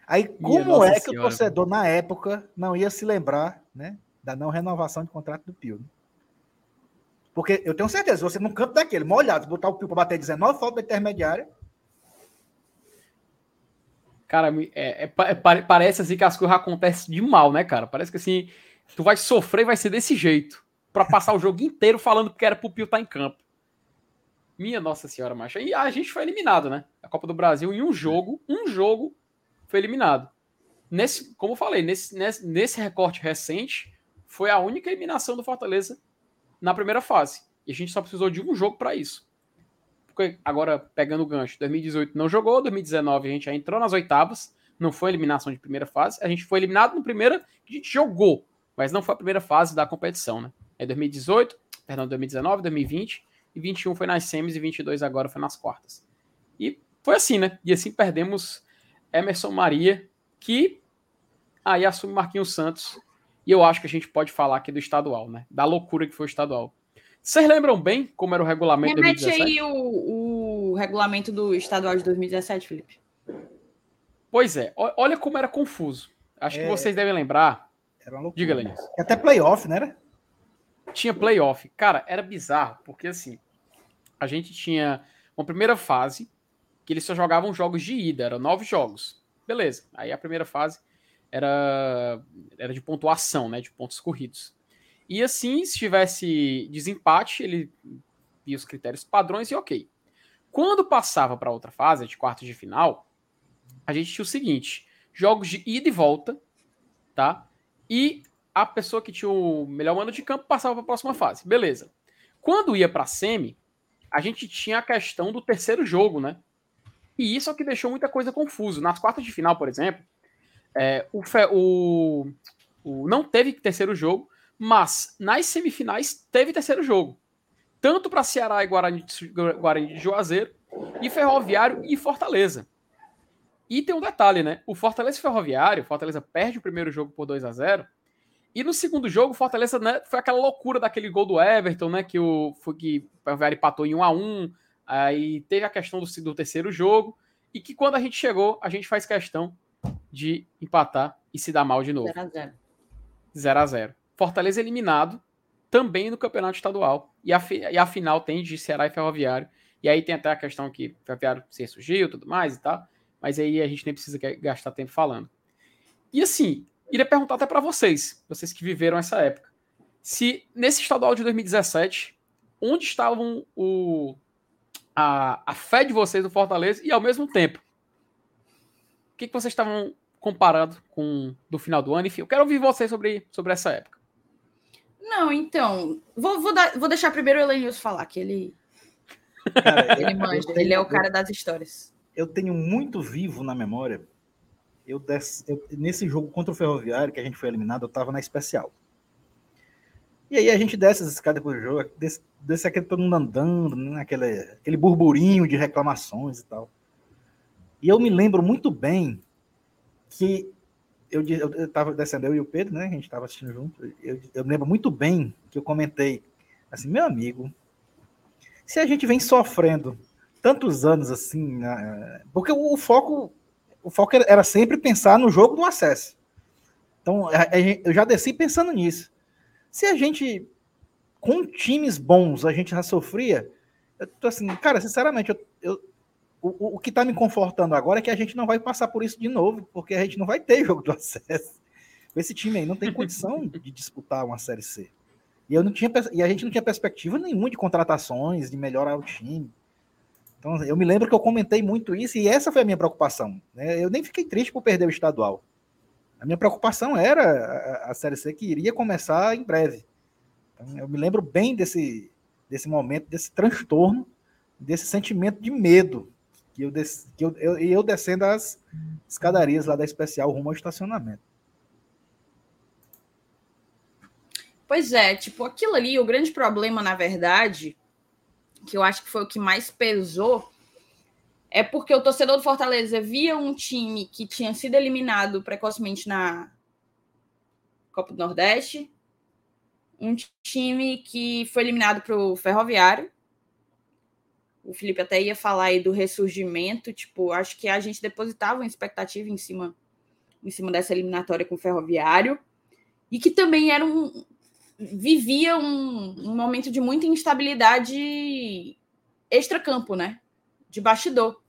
Aí, como é que senhora. o torcedor, na época, não ia se lembrar né, da não renovação de contrato do Pio? Né? Porque eu tenho certeza, você num campo daquele, molhado, botar o Pio para bater 19 faltas da intermediária. Cara, é, é, é, parece assim que as coisas acontecem de mal, né, cara? Parece que assim, tu vai sofrer vai ser desse jeito. para passar o jogo inteiro falando que era pro Pio estar tá em campo. Minha Nossa Senhora, macho. E a gente foi eliminado, né? A Copa do Brasil em um jogo, um jogo foi eliminado. Nesse, como eu falei, nesse, nesse, nesse recorte recente, foi a única eliminação do Fortaleza na primeira fase. E a gente só precisou de um jogo para isso. Porque agora, pegando o gancho, 2018 não jogou, 2019 a gente já entrou nas oitavas, não foi eliminação de primeira fase. A gente foi eliminado no primeiro que a gente jogou, mas não foi a primeira fase da competição, né? É 2018, perdão, 2019, 2020 e 21 foi nas semis e 22 agora foi nas quartas. E foi assim, né? E assim perdemos Emerson Maria, que aí assume Marquinhos Santos. E eu acho que a gente pode falar aqui do estadual, né? Da loucura que foi o estadual. Vocês lembram bem como era o regulamento Remete 2017? aí o, o regulamento do estadual de 2017, Felipe. Pois é, olha como era confuso. Acho é, que vocês devem lembrar. Era uma loucura. Diga, Lenis. Até playoff, né? Tinha playoff. Cara, era bizarro, porque assim, a gente tinha uma primeira fase que eles só jogavam jogos de ida, eram nove jogos. Beleza. Aí a primeira fase era, era de pontuação, né? De pontos corridos. E assim, se tivesse desempate, ele via os critérios padrões e ok. Quando passava para outra fase, de quartos de final, a gente tinha o seguinte: jogos de ida e volta, tá? E a pessoa que tinha o melhor mano de campo passava para a próxima fase. Beleza. Quando ia para a semi, a gente tinha a questão do terceiro jogo, né? E isso é o que deixou muita coisa confuso. Nas quartas de final, por exemplo, é, o, o, o, não teve terceiro jogo, mas nas semifinais teve terceiro jogo. Tanto para Ceará e Guarani, Guarani de Juazeiro, e Ferroviário e Fortaleza. E tem um detalhe, né? O Fortaleza e Ferroviário, Fortaleza perde o primeiro jogo por 2 a 0 e no segundo jogo, o Fortaleza né, foi aquela loucura daquele gol do Everton, né? Que o, foi que o Ferroviário empatou em 1 a 1 Aí teve a questão do, do terceiro jogo, e que quando a gente chegou, a gente faz questão de empatar e se dar mal de novo. 0x0. 0x0. Fortaleza eliminado também no campeonato estadual. E a, e a final tem de Ceará e Ferroviário. E aí tem até a questão que o Ferroviário se surgiu tudo mais e tal. Mas aí a gente nem precisa gastar tempo falando. E assim, iria perguntar até para vocês, vocês que viveram essa época. Se nesse estadual de 2017, onde estavam o, a, a fé de vocês no Fortaleza e ao mesmo tempo, o que, que vocês estavam comparando com do final do ano? Enfim, eu quero ouvir vocês sobre, sobre essa época. Não, então, vou, vou, dar, vou deixar primeiro o Elenius falar, que ele. Cara, ele manja, ele é o cara das histórias. Eu tenho muito vivo na memória. Eu, des, eu, nesse jogo contra o Ferroviário, que a gente foi eliminado, eu tava na especial. E aí a gente desce as escadas pro jogo, desce, desce aquele todo mundo andando, né, aquele, aquele burburinho de reclamações e tal. E eu me lembro muito bem que eu, eu, tava descendo, eu e o Pedro, né? A gente estava assistindo junto. Eu, eu me lembro muito bem que eu comentei assim, meu amigo, se a gente vem sofrendo tantos anos assim, né, porque o, o, foco o foco era sempre pensar no jogo do acesso. Então, a, a, eu já desci pensando nisso. Se a gente com times bons a gente já sofria, eu tô assim, cara, sinceramente, eu, eu o, o que está me confortando agora é que a gente não vai passar por isso de novo, porque a gente não vai ter jogo do acesso. Esse time aí não tem condição de disputar uma Série C. E, eu não tinha, e a gente não tinha perspectiva nenhuma de contratações, de melhorar o time. Então, eu me lembro que eu comentei muito isso, e essa foi a minha preocupação. Né? Eu nem fiquei triste por perder o estadual. A minha preocupação era a, a Série C que iria começar em breve. Então, eu me lembro bem desse, desse momento, desse transtorno, desse sentimento de medo que eu, des, que eu, eu, eu descendo as escadarias lá da especial rumo ao estacionamento. Pois é, tipo, aquilo ali, o grande problema, na verdade, que eu acho que foi o que mais pesou, é porque o torcedor do Fortaleza via um time que tinha sido eliminado precocemente na Copa do Nordeste, um time que foi eliminado para o Ferroviário, o Felipe até ia falar aí do ressurgimento, tipo, acho que a gente depositava uma expectativa em cima em cima dessa eliminatória com o Ferroviário e que também era um vivia um, um momento de muita instabilidade extracampo, né? De bastidor.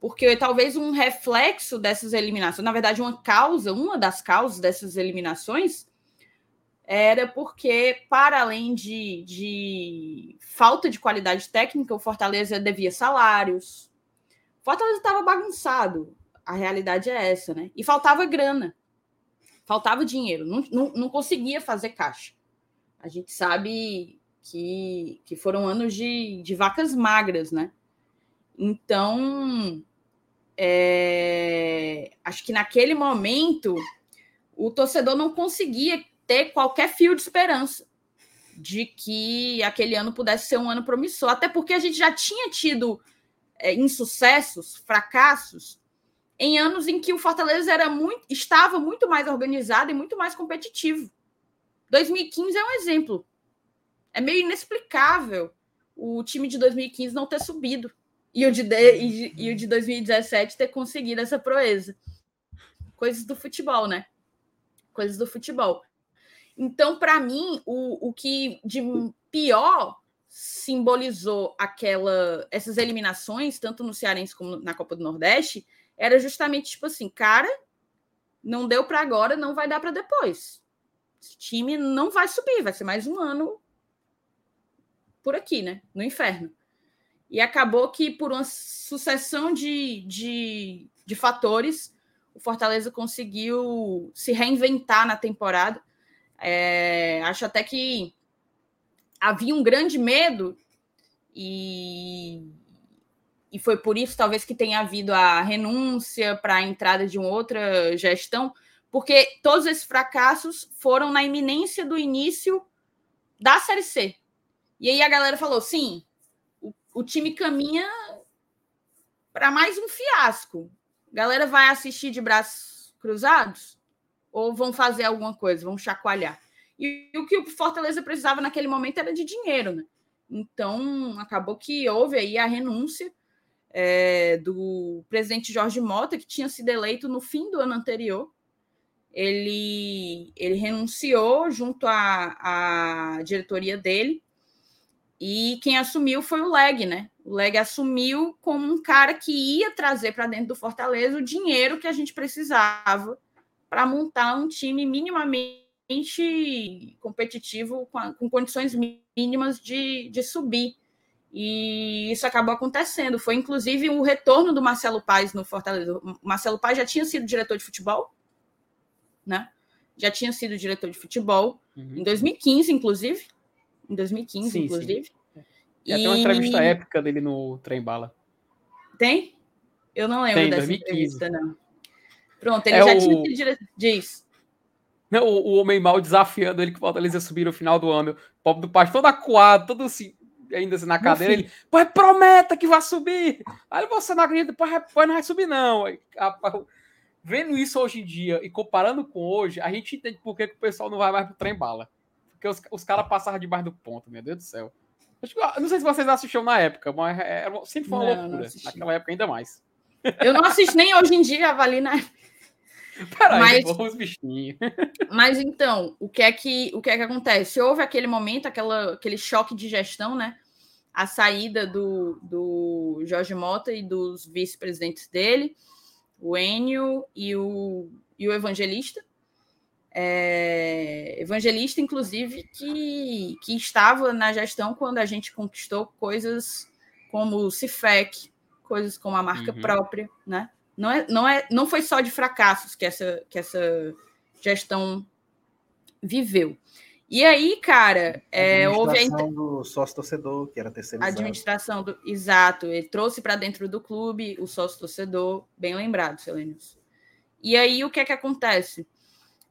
Porque talvez um reflexo dessas eliminações, na verdade, uma causa, uma das causas dessas eliminações era porque, para além de, de falta de qualidade técnica, o Fortaleza devia salários. O Fortaleza estava bagunçado. A realidade é essa, né? E faltava grana. Faltava dinheiro. Não, não, não conseguia fazer caixa. A gente sabe que, que foram anos de, de vacas magras, né? Então, é, acho que naquele momento o torcedor não conseguia ter qualquer fio de esperança de que aquele ano pudesse ser um ano promissor, até porque a gente já tinha tido é, insucessos, fracassos, em anos em que o Fortaleza era muito, estava muito mais organizado e muito mais competitivo. 2015 é um exemplo. É meio inexplicável o time de 2015 não ter subido e o de, e, e o de 2017 ter conseguido essa proeza. Coisas do futebol, né? Coisas do futebol. Então, para mim, o, o que de pior simbolizou aquela essas eliminações, tanto no Cearense como na Copa do Nordeste, era justamente tipo assim, cara, não deu para agora, não vai dar para depois. Esse time não vai subir, vai ser mais um ano por aqui, né? No inferno. E acabou que, por uma sucessão de, de, de fatores, o Fortaleza conseguiu se reinventar na temporada é, acho até que havia um grande medo e, e foi por isso talvez que tenha havido a renúncia para a entrada de uma outra gestão, porque todos esses fracassos foram na iminência do início da Série C. E aí a galera falou: sim, o, o time caminha para mais um fiasco. A galera vai assistir de braços cruzados? ou vão fazer alguma coisa, vão chacoalhar. E, e o que o Fortaleza precisava naquele momento era de dinheiro, né? Então, acabou que houve aí a renúncia é, do presidente Jorge Mota, que tinha sido eleito no fim do ano anterior. Ele, ele renunciou junto à, à diretoria dele, e quem assumiu foi o Leg, né? O Leg assumiu como um cara que ia trazer para dentro do Fortaleza o dinheiro que a gente precisava para montar um time minimamente competitivo, com, a, com condições mínimas de, de subir. E isso acabou acontecendo. Foi inclusive o retorno do Marcelo Paes no Fortaleza. O Marcelo Paes já tinha sido diretor de futebol, né? já tinha sido diretor de futebol, uhum. em 2015, inclusive. Em 2015, sim, inclusive. Sim. E... Tem uma entrevista épica dele no Trem Bala. Tem? Eu não lembro Tem, dessa 2015. entrevista, não. Pronto, ele é já o... tinha sido diretor. Diz. Não, o, o Homem Mal desafiando ele que o Fortaleza subir no final do ano. O pobre do Pasto todo acuado, todo assim, ainda assim na cadeira. Ele, pai, prometa que vai subir. Aí você não acredita, pai, pai não vai subir, não. Aí, vendo isso hoje em dia e comparando com hoje, a gente entende por que, que o pessoal não vai mais pro trem bala. Porque os, os caras passavam debaixo do ponto, meu Deus do céu. Não sei se vocês assistiram na época, mas é, é, sempre foi uma não, loucura. Não Naquela época ainda mais. Eu não assisto nem hoje em dia, avali na Peraí, mas, bichinhos. mas então, o que é que o que é que acontece? Houve aquele momento, aquela, aquele choque de gestão, né? A saída do, do Jorge Mota e dos vice-presidentes dele, o Enio e o, e o Evangelista. É, evangelista, inclusive, que, que estava na gestão quando a gente conquistou coisas como o CIFEC, coisas como a marca uhum. própria, né? Não, é, não, é, não foi só de fracassos que essa, que essa gestão viveu. E aí, cara, é, houve a administração do sócio torcedor, que era terceirizado. Administração do. Exato, ele trouxe para dentro do clube o sócio torcedor, bem lembrado, Selenius. E aí, o que é que acontece?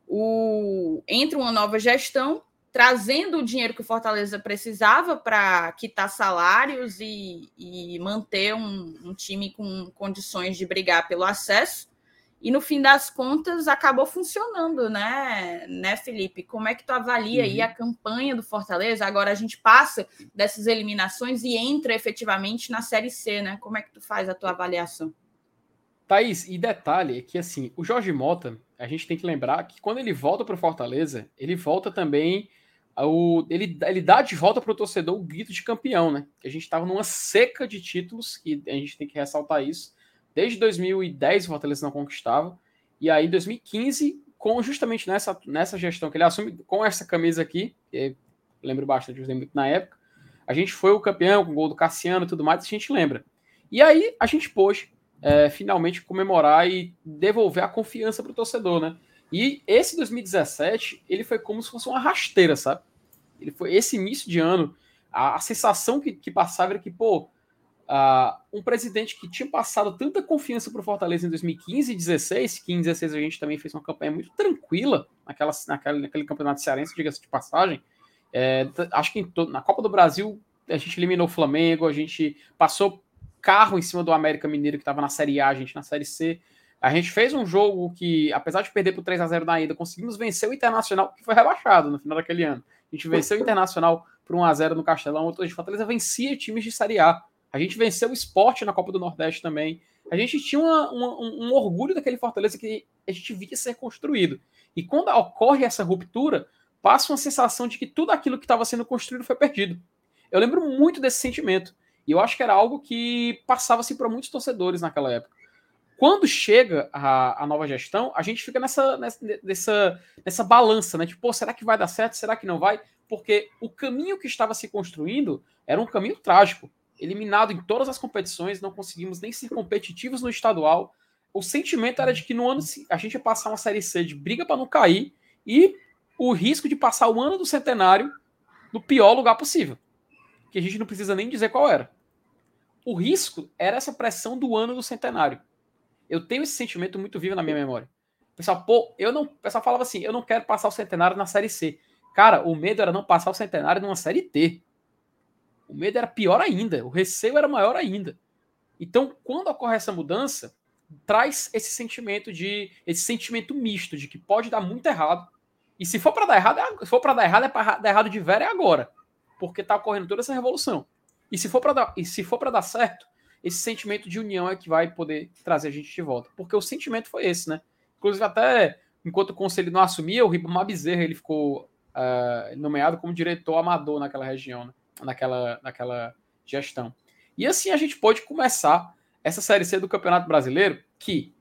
O... Entra uma nova gestão, trazendo o dinheiro que o Fortaleza precisava para quitar salários e, e manter um, um, time com condições de brigar pelo acesso. E no fim das contas acabou funcionando, né, né, Felipe? Como é que tu avalia uhum. aí a campanha do Fortaleza? Agora a gente passa dessas eliminações e entra efetivamente na Série C, né? Como é que tu faz a tua avaliação? Thaís, e detalhe é que assim, o Jorge Mota, a gente tem que lembrar que quando ele volta para o Fortaleza, ele volta também o, ele, ele dá de volta para o torcedor o grito de campeão, né? Que a gente estava numa seca de títulos, e a gente tem que ressaltar isso. Desde 2010 o Fortaleza não conquistava. E aí, em 2015, com justamente nessa, nessa gestão que ele assume, com essa camisa aqui, que lembro bastante, eu muito na época, a gente foi o campeão com o gol do Cassiano e tudo mais, a gente lembra. E aí a gente pôde é, finalmente comemorar e devolver a confiança para o torcedor, né? E esse 2017, ele foi como se fosse uma rasteira, sabe? Ele foi esse início de ano, a, a sensação que, que, passava era que, pô, uh, um presidente que tinha passado tanta confiança para o Fortaleza em 2015 e 2016, que em 2016 a gente também fez uma campanha muito tranquila naquela, naquela, naquele campeonato cearense, diga-se de passagem. É, acho que na Copa do Brasil a gente eliminou o Flamengo, a gente passou carro em cima do América Mineiro, que estava na Série A, a gente na Série C. A gente fez um jogo que, apesar de perder por 3 a 0 na ida, conseguimos vencer o Internacional, que foi rebaixado no final daquele ano. A gente venceu o Internacional por 1 a 0 no Castelão, o de Fortaleza vencia times de Série A. A gente venceu o esporte na Copa do Nordeste também. A gente tinha uma, uma, um, orgulho daquele Fortaleza que a gente via ser construído. E quando ocorre essa ruptura, passa uma sensação de que tudo aquilo que estava sendo construído foi perdido. Eu lembro muito desse sentimento. E eu acho que era algo que passava-se para muitos torcedores naquela época. Quando chega a, a nova gestão, a gente fica nessa, nessa, nessa balança, né? Tipo, será que vai dar certo? Será que não vai? Porque o caminho que estava se construindo era um caminho trágico. Eliminado em todas as competições, não conseguimos nem ser competitivos no estadual. O sentimento era de que no ano a gente ia passar uma série C de briga para não cair e o risco de passar o ano do centenário no pior lugar possível. Que a gente não precisa nem dizer qual era. O risco era essa pressão do ano do centenário. Eu tenho esse sentimento muito vivo na minha memória. O pessoal, pô, eu não. O pessoal falava assim: eu não quero passar o centenário na série C. Cara, o medo era não passar o centenário numa série T. O medo era pior ainda, o receio era maior ainda. Então, quando ocorre essa mudança, traz esse sentimento de esse sentimento misto de que pode dar muito errado. E se for para dar errado, é, se for para dar errado é para dar errado de vera é agora, porque tá ocorrendo toda essa revolução. E se for para dar e se for para dar certo, esse sentimento de união é que vai poder trazer a gente de volta. Porque o sentimento foi esse, né? Inclusive, até enquanto o conselho não assumia, o Ribamar Bezerra ele ficou uh, nomeado como diretor amador naquela região, né? Naquela, naquela gestão. E assim a gente pode começar essa Série C do Campeonato Brasileiro, que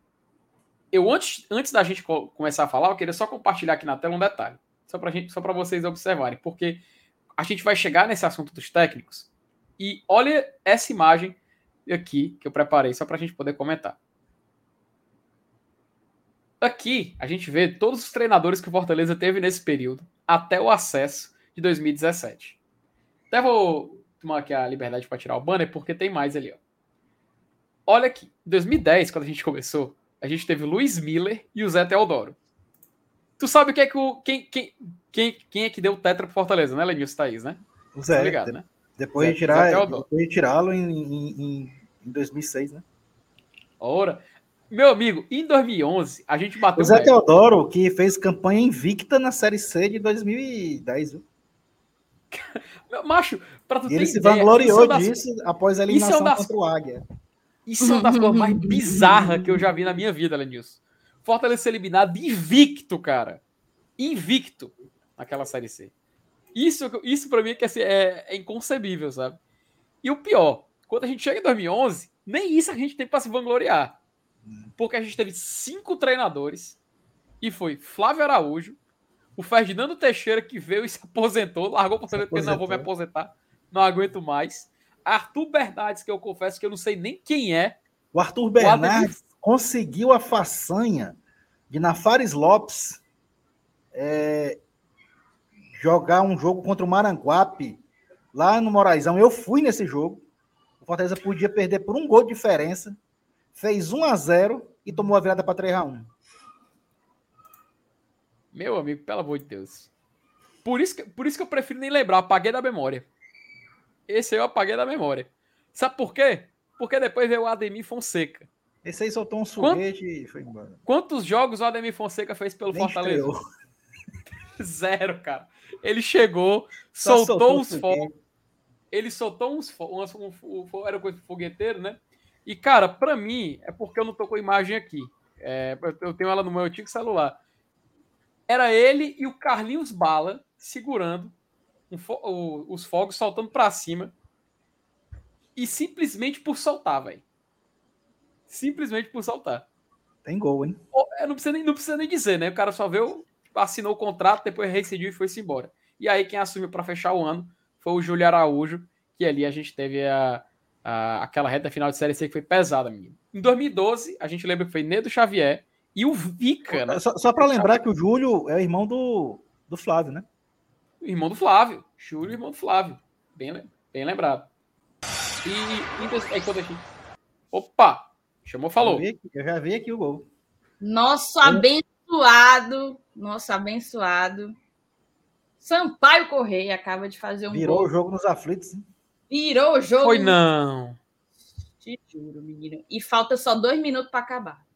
eu antes, antes da gente começar a falar, eu queria só compartilhar aqui na tela um detalhe, só para gente, só para vocês observarem, porque a gente vai chegar nesse assunto dos técnicos e olha essa imagem aqui que eu preparei só para a gente poder comentar. Aqui a gente vê todos os treinadores que o Fortaleza teve nesse período, até o acesso de 2017. Até vou tomar aqui a liberdade para tirar o banner, porque tem mais ali. Ó. Olha aqui, em 2010, quando a gente começou, a gente teve o Luiz Miller e o Zé Teodoro. Tu sabe o que é que o. Quem, quem, quem, quem é que deu o Tetra pro Fortaleza, né, Lenilson Thaís, né? O Zé. Tá ligado, né? Depois Zé, de tirar, depois de tirá-lo em, em, em 2006, né? Ora, meu amigo, em 2011, a gente bateu. O Zé Teodoro, que fez campanha invicta na Série C de 2010, viu? Meu, macho, pra tu ele se vangloriou é disso das... após a eliminação é das... contra o Águia. Isso é uma das coisas mais bizarras que eu já vi na minha vida, Lenilson. Fortaleza eliminado invicto, cara. Invicto naquela Série C. Isso, isso para mim é, que, assim, é, é inconcebível, sabe? E o pior, quando a gente chega em 2011, nem isso a gente tem para se vangloriar. Porque a gente teve cinco treinadores e foi Flávio Araújo, o Ferdinando Teixeira que veio e se aposentou, largou para porque não vou me aposentar, não aguento mais. Arthur Bernardes, que eu confesso que eu não sei nem quem é. O Arthur Bernardes conseguiu a façanha de na Fares Lopes é, jogar um jogo contra o Maranguape lá no Moraizão. Eu fui nesse jogo. O Fortaleza podia perder por um gol de diferença fez 1 a 0 e tomou a virada para 3 a 1 Meu amigo, pelo amor de Deus. Por isso, que, por isso que eu prefiro nem lembrar, apaguei da memória. Esse aí eu apaguei da memória. Sabe por quê? Porque depois veio o Ademir Fonseca. Esse aí soltou um foguete e foi embora. Quantos jogos o Ademir Fonseca fez pelo Nem Fortaleza? Zero, cara. Ele chegou, soltou, soltou uns fogos. Ele soltou uns fogos. Um, um, um, era um fogueteiro, né? E, cara, para mim, é porque eu não tô com a imagem aqui. É, eu tenho ela no meu antigo celular. Era ele e o Carlinhos Bala segurando um fo o, os fogos, soltando para cima. E simplesmente por soltar, velho. Simplesmente por soltar. Tem gol, hein? Não, precisa nem, não precisa nem dizer, né? O cara só veio, assinou o contrato, depois rescindiu e foi-se embora. E aí quem assumiu para fechar o ano foi o Júlio Araújo, que ali a gente teve a, ah, aquela reta final de Série C que foi pesada, menino. Em 2012, a gente lembra que foi Nedo Xavier e o Vica, né? Só, só para lembrar que o Júlio é irmão do, do Flávio, né? Irmão do Flávio. Júlio, irmão do Flávio. Bem, bem lembrado. E, e gente... Opa! Chamou, falou. Eu, aqui, eu já vi aqui o gol. Nosso abençoado, nosso abençoado. Sampaio Correia acaba de fazer um Virou gol. o jogo nos aflitos. Hein? Virou o jogo. Foi não. Te juro, menino. E falta só dois minutos para acabar.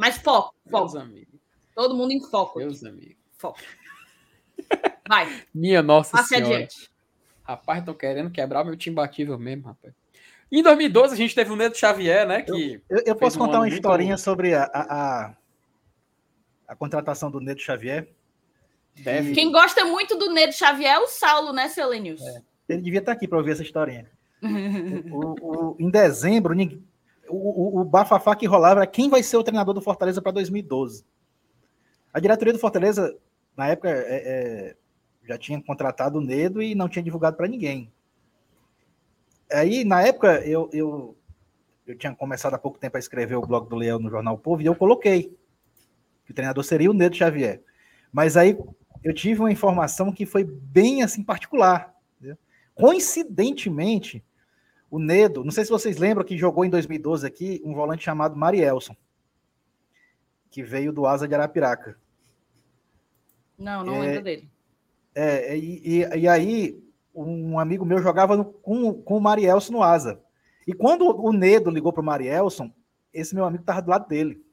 Mas foco, foco. Meus amigos. Todo mundo em foco. Meus aqui. amigos. Foco. Vai. Minha nossa Passe senhora. adiante. Rapaz, estão querendo quebrar o meu time batível mesmo, rapaz. Em 2012, a gente teve o Neto Xavier, né? Que eu, eu, eu posso um contar uma historinha muito... sobre a, a, a, contratação do Neto Xavier? Deve. Quem gosta muito do Nedo Xavier é o Saulo, né, seu Lenilson? É. Ele devia estar aqui para ouvir essa historinha. o, o, em dezembro, o, o, bafafá que rolava era quem vai ser o treinador do Fortaleza para 2012. A diretoria do Fortaleza, na época, é, é, já tinha contratado o Nedo e não tinha divulgado para ninguém. Aí, na época, eu, eu, eu tinha começado há pouco tempo a escrever o blog do Leão no Jornal Povo e eu coloquei que o treinador seria o Nedo Xavier. Mas aí eu tive uma informação que foi bem assim particular. Coincidentemente, o Nedo, não sei se vocês lembram que jogou em 2012 aqui um volante chamado Marielson, que veio do Asa de Arapiraca. Não, não é, lembro dele. É, e, e, e, aí um amigo meu jogava no, com, com o Marielson no Asa. E quando o Nedo ligou para o Marielson, esse meu amigo estava do lado dele.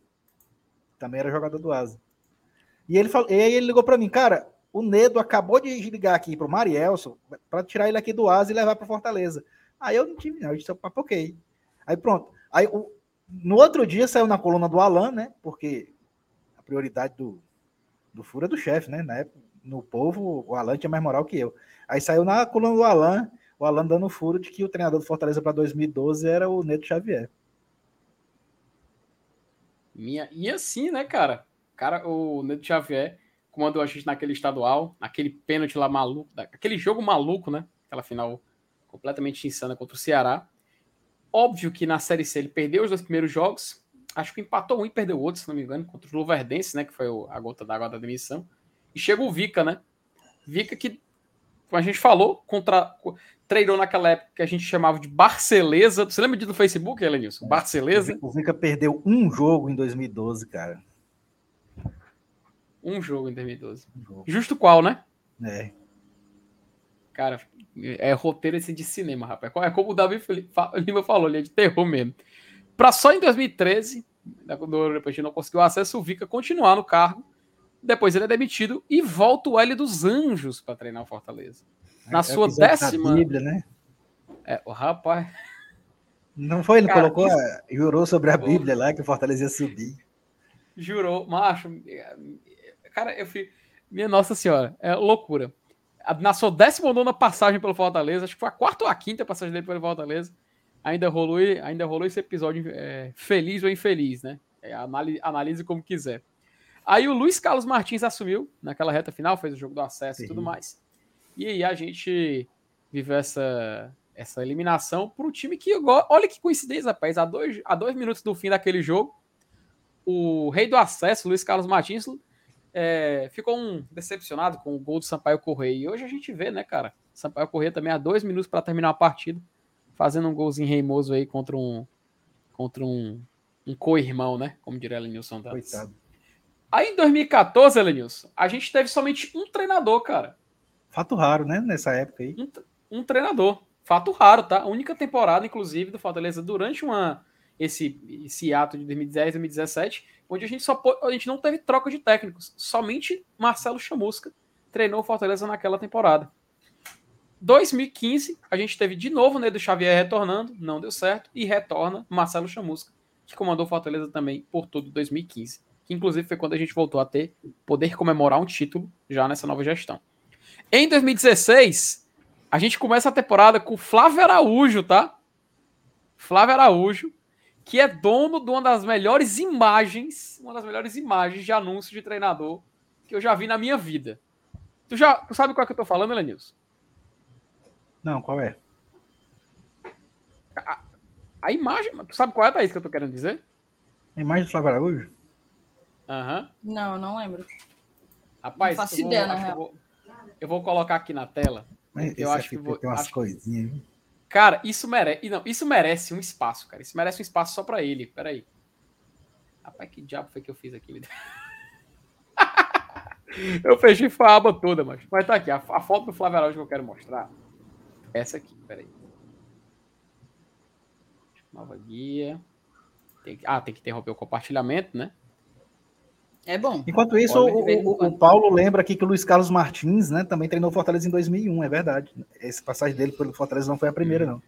Também era jogador do Asa. E ele falou, e aí ele ligou para mim, cara, o Nedo acabou de ligar aqui pro Marielson para tirar ele aqui do Asa e levar para Fortaleza. Aí eu não tive, não, eu disse, papo ok. Aí pronto. Aí o, no outro dia saiu na coluna do Alan, né? Porque a prioridade do, do furo é do chefe, né? Na época, no povo, o Alan tinha mais moral que eu. Aí saiu na coluna do Alan, o Alan dando furo de que o treinador do Fortaleza para 2012 era o Neto Xavier. Minha... E assim, né, cara? Cara, o Neto Xavier comandou a gente naquele estadual, naquele pênalti lá maluco, aquele jogo maluco, né? Aquela final completamente insana contra o Ceará. Óbvio que na Série C ele perdeu os dois primeiros jogos, acho que empatou um e perdeu outro, se não me engano, contra o Luverdense, né? Que foi a gota d'água da demissão. E chega o Vica, né? Vica que, como a gente falou, contra, treinou naquela época que a gente chamava de Barceleza. Você lembra disso no Facebook, Elenilson? É, Barceleza? O Vica perdeu um jogo em 2012, cara. Um jogo em 2012. Um jogo. Justo qual, né? É. Cara, é roteiro esse de cinema, rapaz. É como o Davi Lima falou, ele é de terror mesmo. Para só em 2013, quando o Repente não conseguiu acesso, o Vica continuar no cargo. Depois ele é demitido e volta o L dos Anjos para treinar o Fortaleza. Na é sua décima. Bíblia, né? É, o rapaz. Não foi? Ele Cara, colocou, isso... jurou sobre a Bíblia lá que o Fortaleza ia subir. Jurou, macho. Cara, eu fui. Minha Nossa Senhora, é loucura. Na sua décima nona passagem pelo Fortaleza, acho que foi a quarta ou a quinta passagem dele pelo Fortaleza ainda rolou, ainda rolou esse episódio é, feliz ou infeliz, né? É, analise, analise, como quiser. Aí o Luiz Carlos Martins assumiu naquela reta final, fez o jogo do acesso Sim. e tudo mais. E aí a gente viveu essa, essa eliminação para um time que, olha que coincidência, rapaz, a dois, a dois minutos do fim daquele jogo, o rei do acesso, Luiz Carlos Martins, é, ficou um decepcionado com o gol do Sampaio Correia. E hoje a gente vê, né, cara? Sampaio Correia também a dois minutos para terminar a partida fazendo um golzinho reimoso aí contra um contra um, um co-irmão, né? Como diria Lenilson Dantas. Coitado. Aí em 2014, Lenilson, a gente teve somente um treinador, cara. Fato raro, né? Nessa época aí. Um, um treinador. Fato raro, tá? A única temporada, inclusive, do Fortaleza durante uma, esse, esse ato de 2010 2017, onde a gente, só, a gente não teve troca de técnicos. Somente Marcelo Chamusca treinou Fortaleza naquela temporada. 2015, a gente teve de novo Nedo Xavier retornando, não deu certo, e retorna Marcelo Chamusca, que comandou Fortaleza também por todo 2015. Que inclusive foi quando a gente voltou a ter poder comemorar um título já nessa nova gestão. Em 2016, a gente começa a temporada com Flávio Araújo, tá? Flávio Araújo, que é dono de uma das melhores imagens, uma das melhores imagens de anúncio de treinador que eu já vi na minha vida. Tu já tu sabe qual é que eu tô falando, Lenilson? Não, qual é? A, a imagem. Tu sabe qual é, Thaís, que eu tô querendo dizer? A imagem do Flávio Araújo? Aham. Uhum. Não, não lembro. Rapaz, não faço eu, ideia, vou, eu, vou, eu vou colocar aqui na tela. Mas eu acho que vou, tem umas acho... coisinhas. Cara, isso merece. Não, isso merece um espaço, cara. Isso merece um espaço só pra ele. Peraí. Rapaz, que diabo foi que eu fiz aqui? eu fechei a aba toda, mas. Mas tá aqui, a, a foto do Flávio Araújo que eu quero mostrar. Essa aqui, peraí. Nova guia. Tem, ah, tem que interromper o compartilhamento, né? É bom. Enquanto isso, o, o, o, Paulo lembra aqui que o Luiz Carlos Martins, né, também treinou Fortaleza em 2001, é verdade. Essa passagem dele pelo Fortaleza não foi a primeira, não.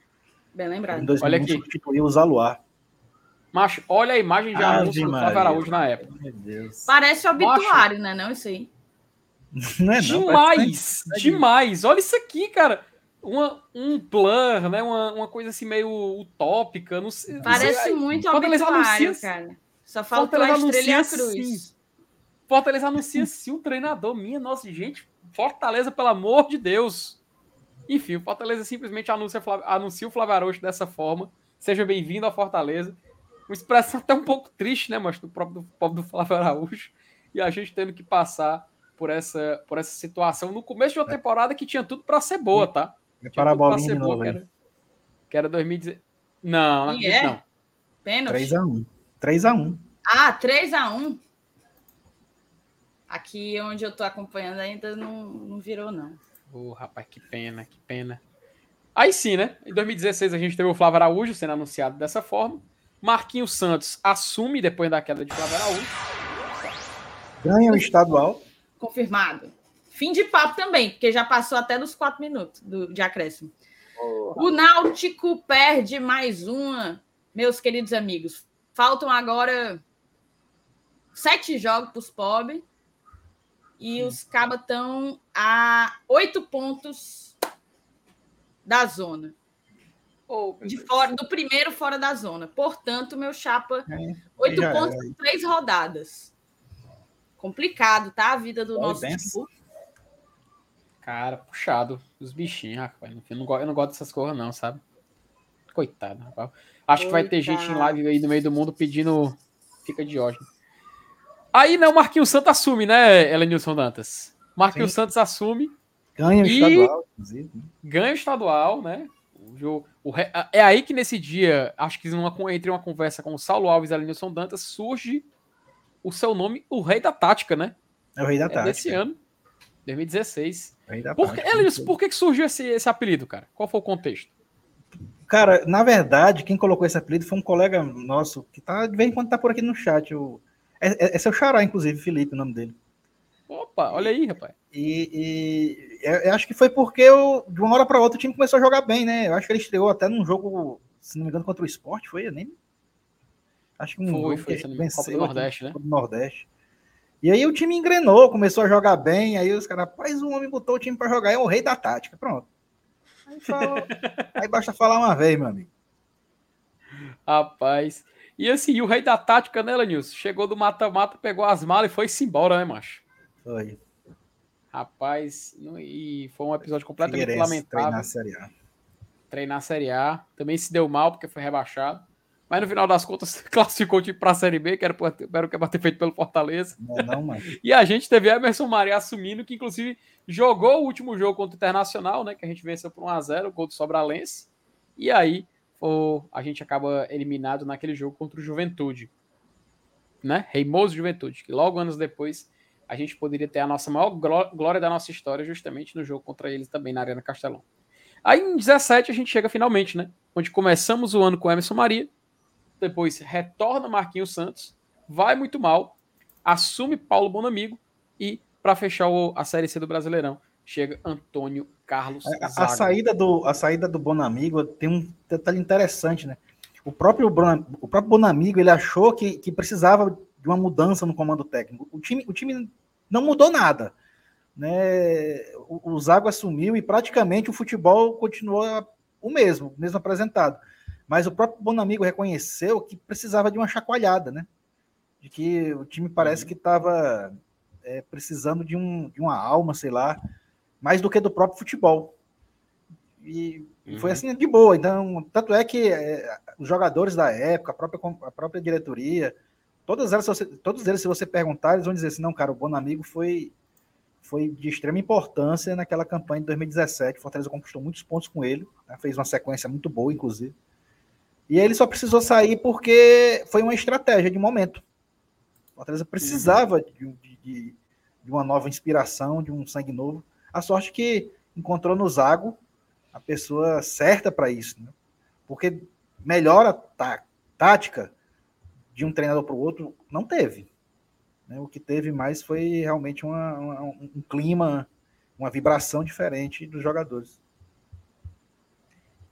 Bem lembrado. Em 2001, olha aqui. substituiu o Zaluar. Macho, olha a imagem de anúncio do Flávio Araújo na época. Meu Deus. Parece obituário, Macho, né? Não, isso aí. Não é, não, demais, demais. Olha isso aqui, cara uma, um plan, né? Uma, uma coisa assim meio utópica. Não sei, Parece não sei, muito Fortaleza anuncia, cara. Só falta a estrela e a cruz. Assim, Fortaleza anuncia sim um treinador. Minha nossa, gente. Fortaleza, pelo amor de Deus. Enfim, o Fortaleza simplesmente anuncia, anuncia o Flávio Araújo dessa forma. Seja bem-vindo à Fortaleza. Uma expressão até um pouco triste, né, mas do próprio do, do Flávio Araújo. E a gente tendo que passar por essa, por essa situação no começo de uma é. temporada que tinha tudo para ser boa, tá? É para a bolinha de novo, que era, que era 2010. Não, não é? não. Pênalti. 3x1. 3x1. Ah, 3x1. Aqui onde eu tô acompanhando ainda não, não virou, não. Ô, oh, rapaz, que pena, que pena. Aí sim, né? Em 2016 a gente teve o Flávio Araújo sendo anunciado dessa forma. Marquinhos Santos assume depois da queda de Flávio Araújo. Ganha o estadual. Confirmado. Fim de papo também, porque já passou até dos quatro minutos do, de acréscimo. Oh. O Náutico perde mais uma, meus queridos amigos. Faltam agora sete jogos para os pobres. E os cabas estão a oito pontos da zona. Oh, de fora, do primeiro fora da zona. Portanto, meu chapa, é, oito é, pontos em três rodadas. Complicado, tá? A vida do nosso tipo. Cara, puxado. Os bichinhos, rapaz. Eu não, eu não gosto dessas coisas, não, sabe? Coitado, rapaz. Acho Coitado. que vai ter gente em live aí no meio do mundo pedindo fica Diógenes. Aí, né, o Marquinhos Santos assume, né, Elenilson Dantas? Marquinhos Sim. Santos assume. Ganha o estadual, inclusive. Né? Ganha o estadual, né? O jogo, o, é aí que nesse dia, acho que numa, entre uma conversa com o Saulo Alves e Elenilson Dantas, surge o seu nome, o Rei da Tática, né? É o Rei da é Tática. Desse ano, 2016. Rei da por, tática, Elenilson, por que surgiu esse, esse apelido, cara? Qual foi o contexto? Cara, na verdade, quem colocou esse apelido foi um colega nosso que tá, de vez em quando tá por aqui no chat. O, é, é, é seu xará, inclusive, Felipe, o nome dele. Opa, olha aí, rapaz. E, e eu acho que foi porque eu, de uma hora para outra o time começou a jogar bem, né? Eu acho que ele estreou até num jogo, se não me engano, contra o esporte, foi? Eu nem. Acho que um foi, foi, que venceu Copa do Nordeste, né? do Nordeste. E aí o time engrenou, começou a jogar bem. Aí os caras, rapaz, o homem botou o time para jogar, é o rei da tática. Pronto. Aí, fala, aí basta falar uma vez, meu amigo. Rapaz. E assim, o rei da tática, né, Lenilson? Chegou do mata-mata, pegou as malas e foi-se embora, né, macho? Foi. Rapaz, e foi um episódio completamente Figueirense, lamentável. Treinar a Série A. Treinar a Série A. Também se deu mal porque foi rebaixado. Mas no final das contas, classificou o time para a Série B, que era, era o que ia bater feito pelo Fortaleza. Não, não, mano. e a gente teve Emerson Maria assumindo, que inclusive jogou o último jogo contra o Internacional, né? Que a gente venceu por 1x0, o gol do Sobralense. E aí ou a gente acaba eliminado naquele jogo contra o Juventude. Né? Reimoso Juventude, que logo anos depois a gente poderia ter a nossa maior glória da nossa história justamente no jogo contra eles também na Arena Castelão. Aí em 17 a gente chega finalmente, né? Onde começamos o ano com Emerson Maria, depois retorna Marquinhos Santos, vai muito mal, assume Paulo Bonamigo e para fechar a Série C do Brasileirão, chega Antônio Carlos a, a, saída do a saída do Bonamigo tem um detalhe interessante, né? O próprio o próprio Bonamigo ele achou que, que precisava de uma mudança no comando técnico. O time o time não mudou nada, né? O, o Zago assumiu e praticamente o futebol continuou o mesmo, mesmo apresentado. Mas o próprio Bonamigo reconheceu que precisava de uma chacoalhada, né? De que o time parece uhum. que estava é, precisando de, um, de uma alma, sei lá, mais do que do próprio futebol. E uhum. foi assim de boa. Então, tanto é que é, os jogadores da época, a própria, a própria diretoria, todas elas, você, todos eles, se você perguntar, eles vão dizer assim: não, cara, o Bonamigo foi, foi de extrema importância naquela campanha de 2017. O Fortaleza conquistou muitos pontos com ele, né, fez uma sequência muito boa, inclusive. E ele só precisou sair porque foi uma estratégia de momento. Fortaleza precisava uhum. de, de, de uma nova inspiração, de um sangue novo. A sorte que encontrou no Zago a pessoa certa para isso, né? Porque melhora tá, tática de um treinador para o outro não teve. Né? O que teve mais foi realmente uma, uma, um clima, uma vibração diferente dos jogadores.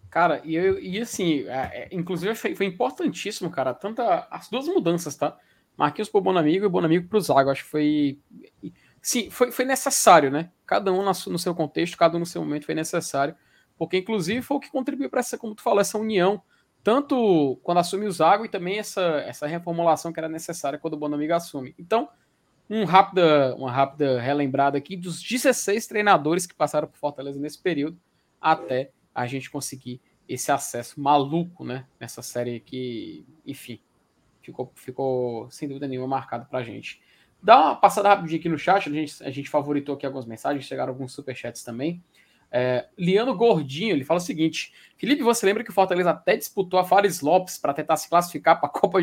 Cara, e, eu, e assim, é, é, inclusive foi, foi, importantíssimo, cara, tanto as duas mudanças, tá? Marquinhos pro Bonamigo e Bonamigo pro Zago, acho que foi sim, foi, foi necessário, né? Cada um no seu contexto, cada um no seu momento foi necessário, porque inclusive foi o que contribuiu para essa, como tu falou, essa união, tanto quando assume o Zago e também essa, essa reformulação que era necessária quando o Bonamigo assume. Então, um rápida, uma rápida relembrada aqui dos 16 treinadores que passaram por Fortaleza nesse período, até a gente conseguir esse acesso maluco, né? Nessa série que, enfim, ficou, ficou sem dúvida nenhuma marcado pra gente. Dá uma passada rapidinho aqui no chat, a gente, a gente favoritou aqui algumas mensagens, chegaram alguns superchats também. É, Liano Gordinho, ele fala o seguinte: Felipe, você lembra que o Fortaleza até disputou a Fares Lopes para tentar se classificar para a Copa,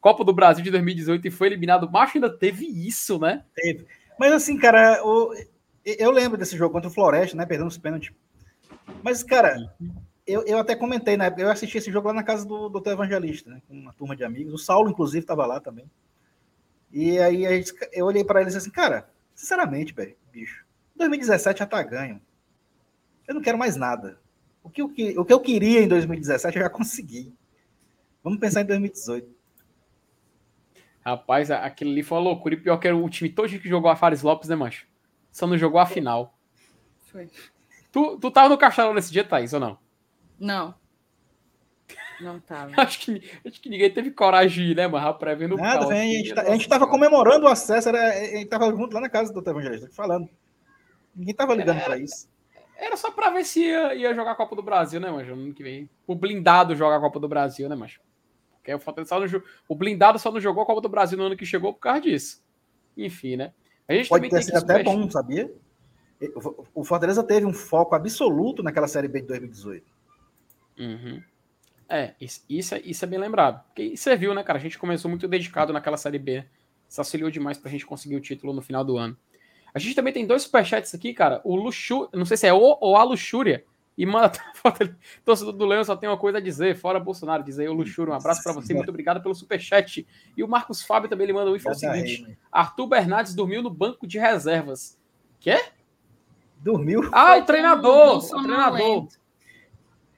Copa do Brasil de 2018 e foi eliminado? Macho ainda teve isso, né? Teve. Mas assim, cara, o, eu lembro desse jogo contra o Floresta, né? Perdendo os pênaltis. Mas, cara, eu, eu até comentei, né? Eu assisti esse jogo lá na casa do Doutor Evangelista, né? Com uma turma de amigos. O Saulo, inclusive, estava lá também. E aí gente, eu olhei para eles assim, cara, sinceramente, velho, bicho, 2017 já tá ganho. Eu não quero mais nada. O que, o, que, o que eu queria em 2017 eu já consegui. Vamos pensar em 2018. Rapaz, aquilo ali foi uma loucura. E pior que era o time todo que jogou a Fares Lopes, né, mancho? Só não jogou a final. Foi. Tu, tu tava no Castelo nesse dia, Thaís, ou não? Não. Não tava. acho, que, acho que ninguém teve coragem, né, mas a prévia no Nada, a, gente tá, a gente tava comemorando o acesso, era, a gente tava junto lá na casa do Evangelista, falando. Ninguém tava ligando para isso. Era só para ver se ia, ia, jogar a Copa do Brasil, né, mas ano que vem. O blindado jogar a Copa do Brasil, né, mas Porque o Fortaleza só não, o blindado só não jogou a Copa do Brasil no ano que chegou por causa disso. Enfim, né? A gente Pode ter sido até bom, sabia? O Fortaleza teve um foco absoluto naquela Série B de 2018. Uhum. É, isso, isso, é, isso é bem lembrado. Porque você viu, né, cara? A gente começou muito dedicado naquela Série B. Isso auxiliou demais pra gente conseguir o título no final do ano. A gente também tem dois superchats aqui, cara. O Luxúria, não sei se é o ou a Luxúria. E manda torcedor do Leão só tem uma coisa a dizer, fora Bolsonaro. Diz aí, o Luxúria, um abraço para você, muito obrigado pelo superchat. E o Marcos Fábio também ele manda um info é o seguinte: Arthur Bernardes dormiu no banco de reservas. Quê? Dormiu? Ah, o treinador! O treinador.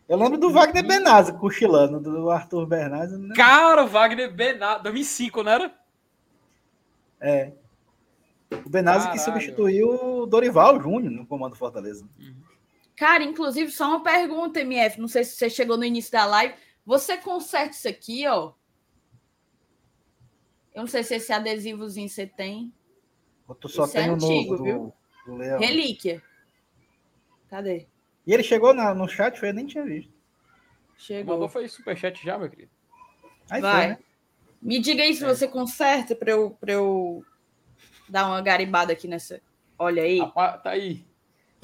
Eu lembro do Wagner Benazzi cochilando, do Arthur Bernardes. Né? Cara, o Wagner Benazzi, 2005, não era? É. O Benazzi que substituiu o Dorival Júnior no comando Fortaleza. Cara, inclusive, só uma pergunta, MF. Não sei se você chegou no início da live. Você conserta isso aqui, ó. Eu não sei se esse adesivozinho você tem. Tu só tem é o antigo, novo do, do Leão. Relíquia. Cadê? E ele chegou na, no chat, eu nem tinha visto. Chegou. Mandou foi superchat já, meu querido. Aí Vai. Foi, né? Me diga aí se é. você conserta para eu, pra eu dar uma garibada aqui nessa. Olha aí. tá aí.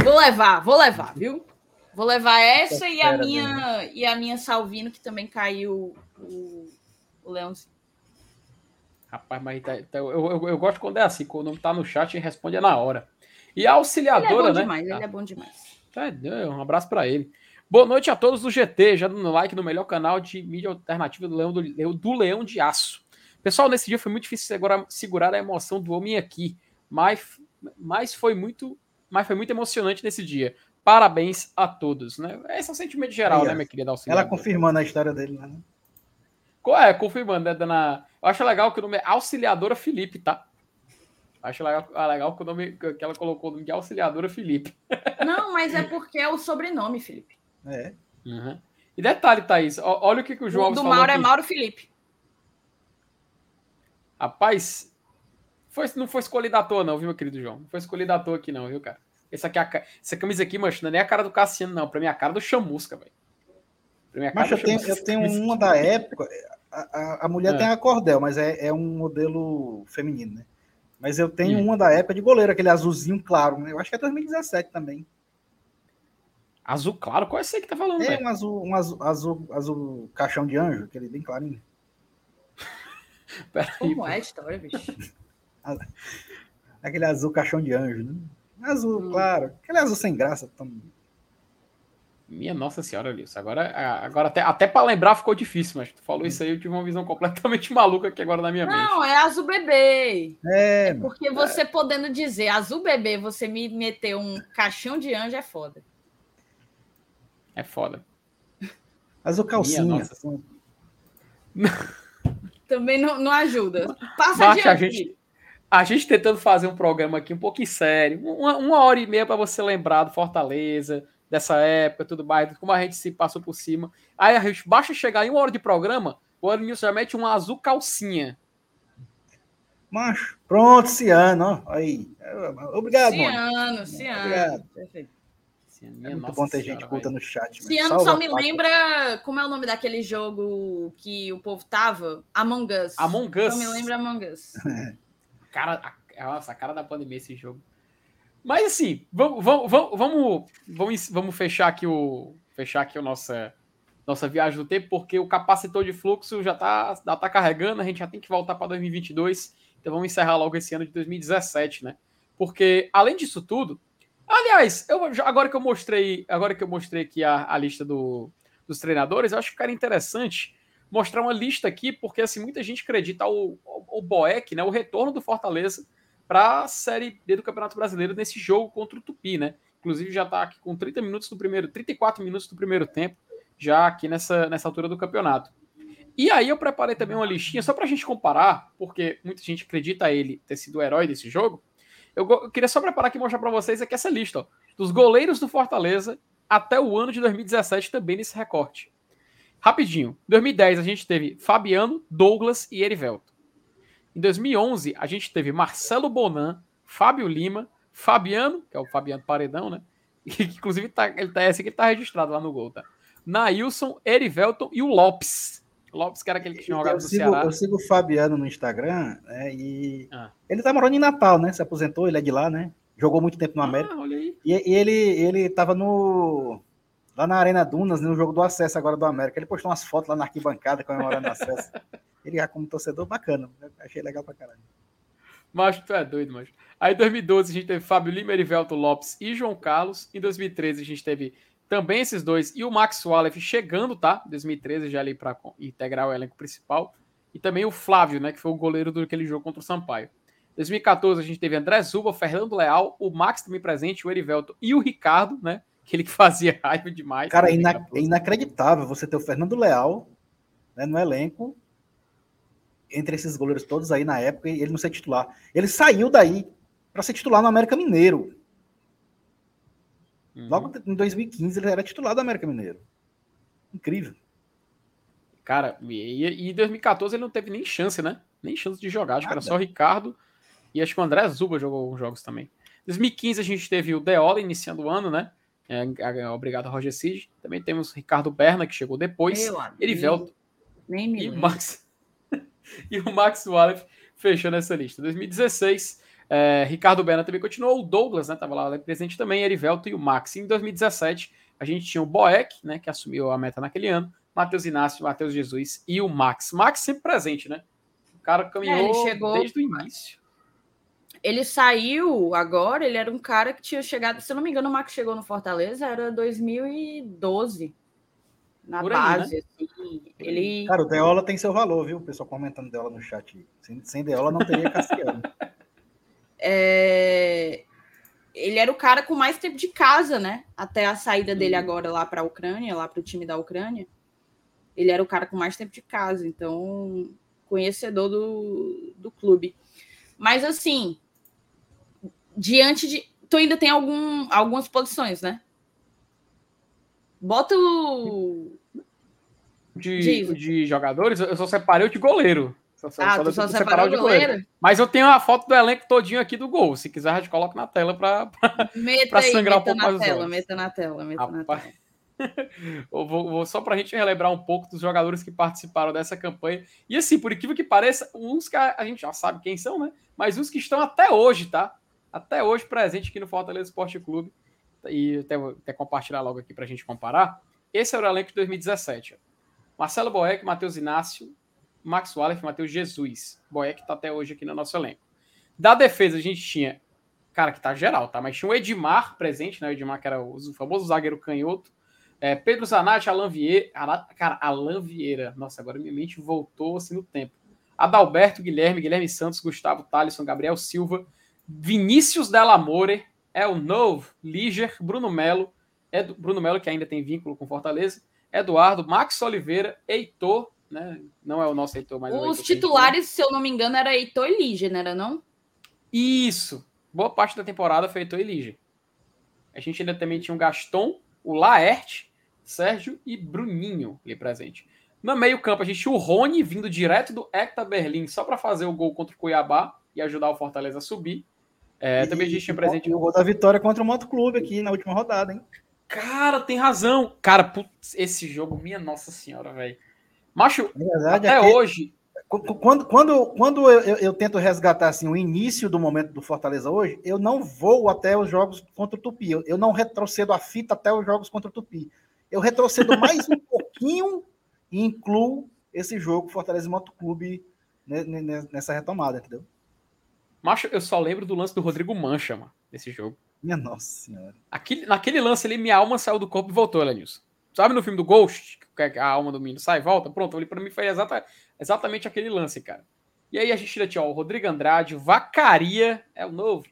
Vou levar, vou levar, viu? Vou levar essa e a minha e a minha Salvino que também caiu o, o Leãozinho. Rapaz, mas tá, tá, eu, eu, eu, gosto quando é assim, quando tá no chat e responde na hora. E a auxiliadora, ele é bom né? Demais, Ele é bom demais. Tá, um abraço para ele. Boa noite a todos do GT, já dando like no melhor canal de mídia alternativa do Leão, do, do Leão de Aço. Pessoal, nesse dia foi muito difícil segurar, segurar a emoção do homem aqui, mas, mas, foi muito, mas foi muito emocionante nesse dia. Parabéns a todos, né? Esse é o sentimento geral, Aí, né, minha querida Auxiliadora? Ela confirmando a história dele, né? É, confirmando, né, dona... Eu acho legal que o nome é Auxiliadora Felipe, tá? Acho legal, ah, legal que o nome que ela colocou o nome de auxiliadora Felipe. Não, mas é porque é o sobrenome, Felipe. É. Uhum. E detalhe, Thaís, olha o que, que o João o do falou. Mauro é aqui. é Mauro Felipe. Rapaz, foi, não foi escolhido à toa, não, viu, meu querido João? Não foi escolhido à toa aqui, não, viu, cara? Essa, aqui, é essa camisa aqui, mancha, não é nem a cara do Cassiano, não. Pra mim, é a cara do Chamusca, velho. Mas eu tenho, eu tenho uma da época. A, a, a mulher é. tem a cordel, mas é, é um modelo feminino, né? Mas eu tenho hum. uma da época de goleiro, aquele azulzinho claro. Né? Eu acho que é 2017 também. Azul claro? Qual é esse aí que tá falando? É um azul, um azul, azul, azul caixão de anjo, aquele bem clarinho. Como é a história, bicho? aquele azul caixão de anjo, né? Azul, hum. claro. Aquele azul sem graça. Tão... Minha Nossa Senhora, Lilson. Agora, agora até, até para lembrar ficou difícil, mas tu falou isso aí, eu tive uma visão completamente maluca aqui agora na minha Não, mente. Não, é azul bebê. É, é porque você é. podendo dizer azul bebê, você me meter um caixão de anjo é foda. É foda. Azul calcinha. Assim. Também não, não ajuda. Passa Baixa, a gente, a gente tentando fazer um programa aqui um pouquinho sério, uma, uma hora e meia para você lembrar do Fortaleza, dessa época, tudo mais, como a gente se passou por cima. Aí a gente basta chegar em uma hora de programa, o Aronilson já mete um azul calcinha. Macho, pronto, Ciano, aí. Obrigado, Ciano, Ciano. Obrigado. Perfeito. É muito bom ter gente culta no chat. Ciano só me lembra. Como é o nome daquele jogo que o povo tava? Among Us. Among Us. Só me lembra Among Us. cara, a, nossa, a cara da pandemia esse jogo. Mas assim, vamos, vamos, vamos, vamos, vamos fechar aqui o fechar aqui a nossa, nossa viagem do tempo, porque o capacitor de fluxo já está já tá carregando, a gente já tem que voltar para 2022, então vamos encerrar logo esse ano de 2017, né? Porque além disso tudo, aliás, eu agora que eu mostrei, agora que eu mostrei aqui a, a lista do, dos treinadores, eu acho que era interessante mostrar uma lista aqui, porque assim muita gente acredita o, o, o Boeck, né, o retorno do Fortaleza para a Série D do Campeonato Brasileiro nesse jogo contra o Tupi, né? Inclusive já está aqui com 30 minutos do primeiro, 34 minutos do primeiro tempo, já aqui nessa, nessa altura do campeonato. E aí eu preparei também uma listinha só para a gente comparar, porque muita gente acredita ele ter sido o herói desse jogo. Eu, eu queria só preparar aqui e mostrar para vocês aqui essa lista, ó, dos goleiros do Fortaleza até o ano de 2017 também nesse recorte. Rapidinho. 2010 a gente teve Fabiano, Douglas e Erivelto. Em 2011, a gente teve Marcelo Bonan, Fábio Lima, Fabiano, que é o Fabiano Paredão, né? Que inclusive tá, ele tá, esse aqui tá registrado lá no gol, tá? Nailson, Erivelton e o Lopes. Lopes, que era aquele que tinha jogado eu no sigo, Ceará. Eu sigo o Fabiano no Instagram, né? E Ah. ele tá morando em Natal, né? Se aposentou, ele é de lá, né? Jogou muito tempo no América. Ah, olha aí. E, e ele, ele tava no. Lá na Arena Dunas, no jogo do acesso agora do América. Ele postou umas fotos lá na arquibancada comemorando o acesso. Ele já como torcedor bacana. Achei legal pra caralho. Macho, tu é doido, macho. Aí em 2012 a gente teve Fábio Lima, Erivelto Lopes e João Carlos. Em 2013 a gente teve também esses dois e o Max Wallace chegando, tá? Em 2013 já ali para integrar o elenco principal. E também o Flávio, né? Que foi o goleiro do aquele jogo contra o Sampaio. Em 2014 a gente teve André Zuba, Fernando Leal, o Max também presente, o Erivelto e o Ricardo, né? Aquele que fazia raiva demais. Cara, é, ina- 2014. é inacreditável você ter o Fernando Leal né, no elenco, entre esses goleiros todos aí na época, e ele não ser titular. Ele saiu daí para ser titular no América Mineiro. Uhum. Logo em 2015 ele era titular do América Mineiro. Incrível. Cara, e, em 2014 ele não teve nem chance, né? Nem chance de jogar. Acho que era Nada. só o Ricardo e acho que o André Zuba jogou alguns jogos também. Em 2015 a gente teve o Deola iniciando o ano, né? É, é, obrigado, Roger Cid. Também temos Ricardo Berna, que chegou depois. Erivelto Nem me e. Max. e o Max Wallace fechou nessa lista. 2016, é, Ricardo Berna também continuou. O Douglas, né? Tava lá presente também, Erivelto e o Max. Em 2017, a gente tinha o Boeck, né? Que assumiu a meta naquele ano. Matheus Inácio, Matheus Jesus e o Max. Max sempre presente, né? O cara caminhou É, ele chegou- desde o início. Ele saiu agora, ele era um cara que tinha chegado, se eu não me engano, o Max chegou no Fortaleza, era 2012. Na Por aí, base, assim. Ele. Cara, o Deola tem seu valor, viu? O pessoal comentando Deola no chat. Sem, sem Deola não teria Cassiano. é, Ele era o cara com mais tempo de casa, né? Até a saída dele Uhum. agora lá para a Ucrânia, lá para o time da Ucrânia. Ele era o cara com mais tempo de casa, então conhecedor do, do clube. Mas assim, diante de. Tu ainda tem algum, algumas posições, né? Bota o. De, Diz. de jogadores, eu só separei o de goleiro. Só, Ah, só tu só separou o de goleiro? Mas eu tenho a foto do elenco todinho aqui do gol. Se quiser, a gente coloca na tela para Meta Pra aí, sangrar um pouco na mais os tela, olhos. meta na tela, meta na Rapaz. tela. Eu vou, vou- só para a gente relembrar um pouco dos jogadores que participaram dessa campanha. E assim, por incrível que pareça, uns que a, a gente já sabe quem são, né? Mas uns que estão até hoje, tá? Até hoje presente aqui no Fortaleza Esporte Clube. E até, até compartilhar logo aqui para a gente comparar. Esse era o elenco de 2017. ó. Marcelo Boeck, Matheus Inácio, Max Wallace, Matheus Jesus. Boeck está até hoje aqui no nosso elenco. Da defesa, a gente tinha. Cara, que tá geral, tá? Mas tinha o Edmar presente, né? O Edmar, que era o famoso zagueiro canhoto. É, Pedro Zanatti, Alan Vieira. Cara, Alan Vieira. Nossa, agora minha mente voltou assim no tempo. Adalberto, Guilherme, Guilherme Santos, Gustavo Thalisson, Gabriel Silva, Vinícius Delamore, El Novo, Liger, Bruno Melo, Edu, Bruno Melo, que ainda tem vínculo com Fortaleza, Eduardo, Max Oliveira, Heitor, né? Não é o nosso Heitor, mas é o Os Heitor a gente titulares, se eu não me engano, era Heitor e Lígia, não era não? isso. Boa parte da temporada foi Heitor e Lige. A gente ainda também tinha o Gaston, o Laerte, Sérgio e Bruninho ali presente. No meio-campo, a gente tinha o Rony vindo direto do Hector Berlim só para fazer o gol contra o Cuiabá e ajudar o Fortaleza a subir. É, também a gente tinha presente. E o gol da vitória contra o Moto Clube aqui na última rodada, hein? Cara, tem razão. Cara, putz, esse jogo, minha nossa senhora, velho. Macho, Na verdade, até aquele- hoje, Qu- Quando, quando, quando eu, eu- eu tento resgatar assim, o início do momento do Fortaleza hoje, eu não vou até os jogos contra o Tupi. Eu, eu não retrocedo a fita até os jogos contra o Tupi. Eu retrocedo mais um pouquinho e incluo esse jogo Fortaleza e Motoclube ne- ne- nessa retomada, entendeu? Macho, eu só lembro do lance do Rodrigo Mancha, mano, desse jogo. Minha nossa senhora. Aquele, naquele lance ali, minha alma saiu do corpo e voltou, Elenilson. Sabe no filme do Ghost, que a alma do menino sai e volta? Pronto, ali pra mim foi exata, exatamente aquele lance, cara. E aí a gente ainda tinha ó, o Rodrigo Andrade, Vacaria, é o novo.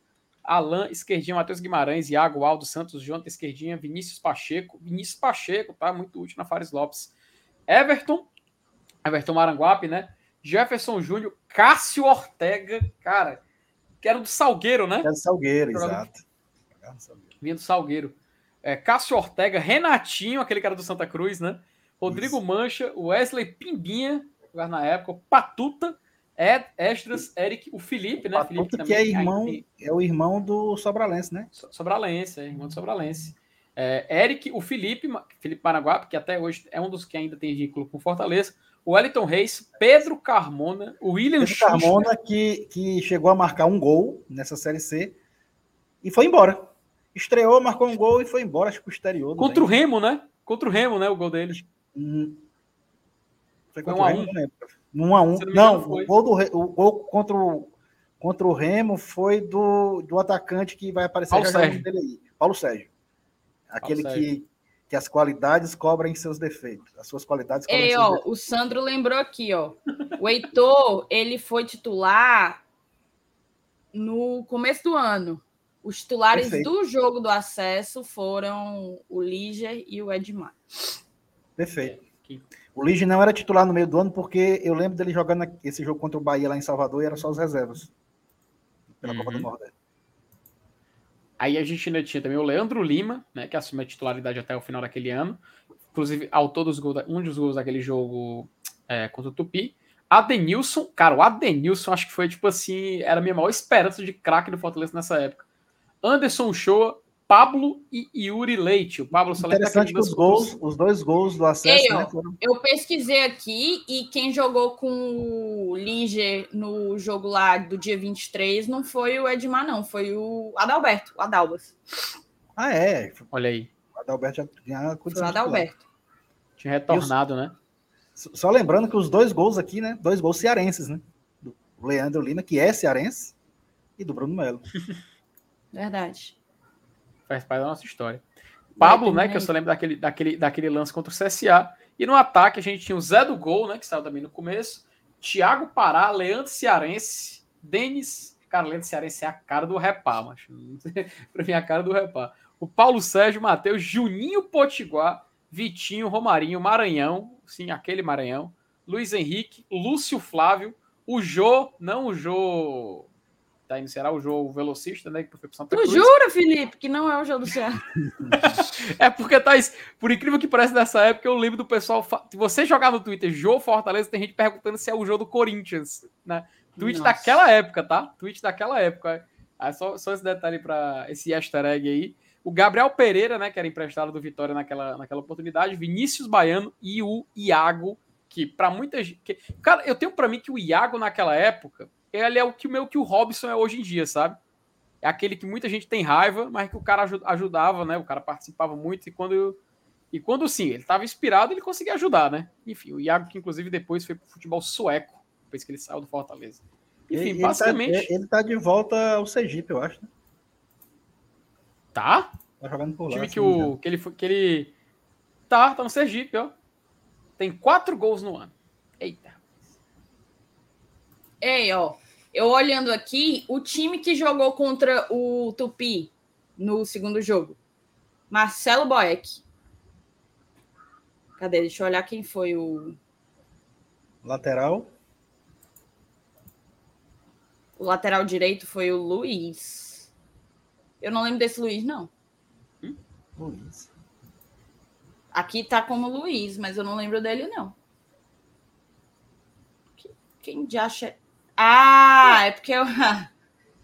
Alan, esquerdinha, Matheus Guimarães, Iago, Aldo Santos, Jonathan, esquerdinha, Vinícius Pacheco. Vinícius Pacheco, tá? Muito útil na Fares Lopes. Everton, Everton Maranguape, né? Jefferson Júnior, Cássio Ortega, cara, que era do Salgueiro, né? É do Salgueiro, exato. Vinha do Salgueiro. É, Cássio Ortega, Renatinho, aquele cara do Santa Cruz, né? Rodrigo Isso. Mancha, Wesley Pimbinha, na época, Patuta, Ed, Estras, Eric, o Felipe, né? Felipe Patuta, que é irmão, é o irmão do Sobralense, né? So- Sobralense, é, irmão do Sobralense. É, Eric, o Felipe, Felipe Paraguape, que até hoje é um dos que ainda tem vínculo com Fortaleza. O Wellington Reis, Pedro Carmona, o William Pedro Carmona, que, que chegou a marcar um gol nessa Série C e foi embora. Estreou, marcou um gol e foi embora, acho que o exterior. Contra o Remo, né? Contra o Remo, né? O gol dele. Hum. Foi contra foi um o Remo, não Um a um. Não, não o, gol do, o gol contra o, contra o Remo foi do, do atacante que vai aparecer Paulo já Sérgio. dele aí. Paulo Sérgio. Aquele Paulo Sérgio. Que as qualidades cobrem seus defeitos. As suas qualidades cobrem Ei, ó, defeitos. O Sandro lembrou aqui, ó. O Heitor, ele foi titular no começo do ano. Os titulares Perfeito. do jogo do acesso foram o Liger e o Edmar. Perfeito. O Liger não era titular no meio do ano porque eu lembro dele jogando esse jogo contra o Bahia lá em Salvador e era só os reservas. Pela uhum. Copa do uhum. Nordeste. Aí a gente ainda tinha também o Leandro Lima, né, que assumiu a titularidade até o final daquele ano. Inclusive, autor dos gols, um dos gols daquele jogo é, contra o Tupi. Adenilson, cara, o Adenilson acho que foi tipo assim, era a minha maior esperança de craque do Fortaleza nessa época. Anderson Shoa, Pablo e Yuri Leite. O Pablo só Interessante que os gols, os dois gols do acesso. Ei, né, foram... Eu pesquisei aqui e quem jogou com o Liger no jogo lá do dia 23 não foi o Edmar, não, foi o Adalberto, o Adalbas. Ah, é. Olha aí. O Adalberto já tinha condição. O Adalberto. Tinha retornado, os... né? Só lembrando que os dois gols aqui, né? Dois gols cearenses, né? Do Leandro Lima, que é cearense, e do Bruno Melo. Verdade faz parte da nossa história. Pablo, né, que eu só lembro daquele, daquele, daquele lance contra o CSA. E no ataque a gente tinha o Zé do Gol, né, que saiu também no começo. Thiago Pará, Leandro Cearense, Denis. Cara, Leandro Cearense é a cara do Repá, mas pra mim é a cara do Repá. O Paulo Sérgio, Matheus, Juninho Potiguar, Vitinho, Romarinho, Maranhão, sim, aquele Maranhão, Luiz Henrique, Lúcio Flávio, o Jô, não o Jô tá aí no Ceará, o jogo velocista, né? Que foi pro Santa Cruz. Tu jura, Felipe, que não é o jogo do Ceará? é porque, Thaís, por incrível que pareça, nessa época eu lembro do pessoal. Se você jogar no Twitter Jô Fortaleza, tem gente perguntando se é o jogo do Corinthians, né? Tweet Nossa. daquela época, tá? Tweet daquela época. É só, só esse detalhe para esse easter egg aí. O Gabriel Pereira, né, que era emprestado do Vitória naquela, naquela oportunidade, Vinícius Baiano e o Iago, que para muita gente. Cara, eu tenho para mim que o Iago naquela época ele é o que meio que o Robson é hoje em dia, sabe? É aquele que muita gente tem raiva, mas que o cara ajudava, né? O cara participava muito e quando e quando sim, ele estava inspirado, ele conseguia ajudar, né? Enfim, o Iago que inclusive depois foi pro futebol sueco, depois que ele saiu do Fortaleza. Enfim, ele, basicamente ele tá, ele tá de volta ao Sergipe, eu acho. Né? Tá? Tá jogando por lá. Time que, o, que ele que ele tá, tá no Sergipe, ó. Tem quatro gols no ano. Eita. Ei, ó, eu olhando aqui, o time que jogou contra o Tupi no segundo jogo. Marcelo Boeck. Cadê? Deixa eu olhar quem foi o. Lateral. O lateral direito foi o Luiz. Eu não lembro desse Luiz, não. Hum? Luiz. Aqui tá como Luiz, mas eu não lembro dele, não. Quem já acha. Ah, é porque eu...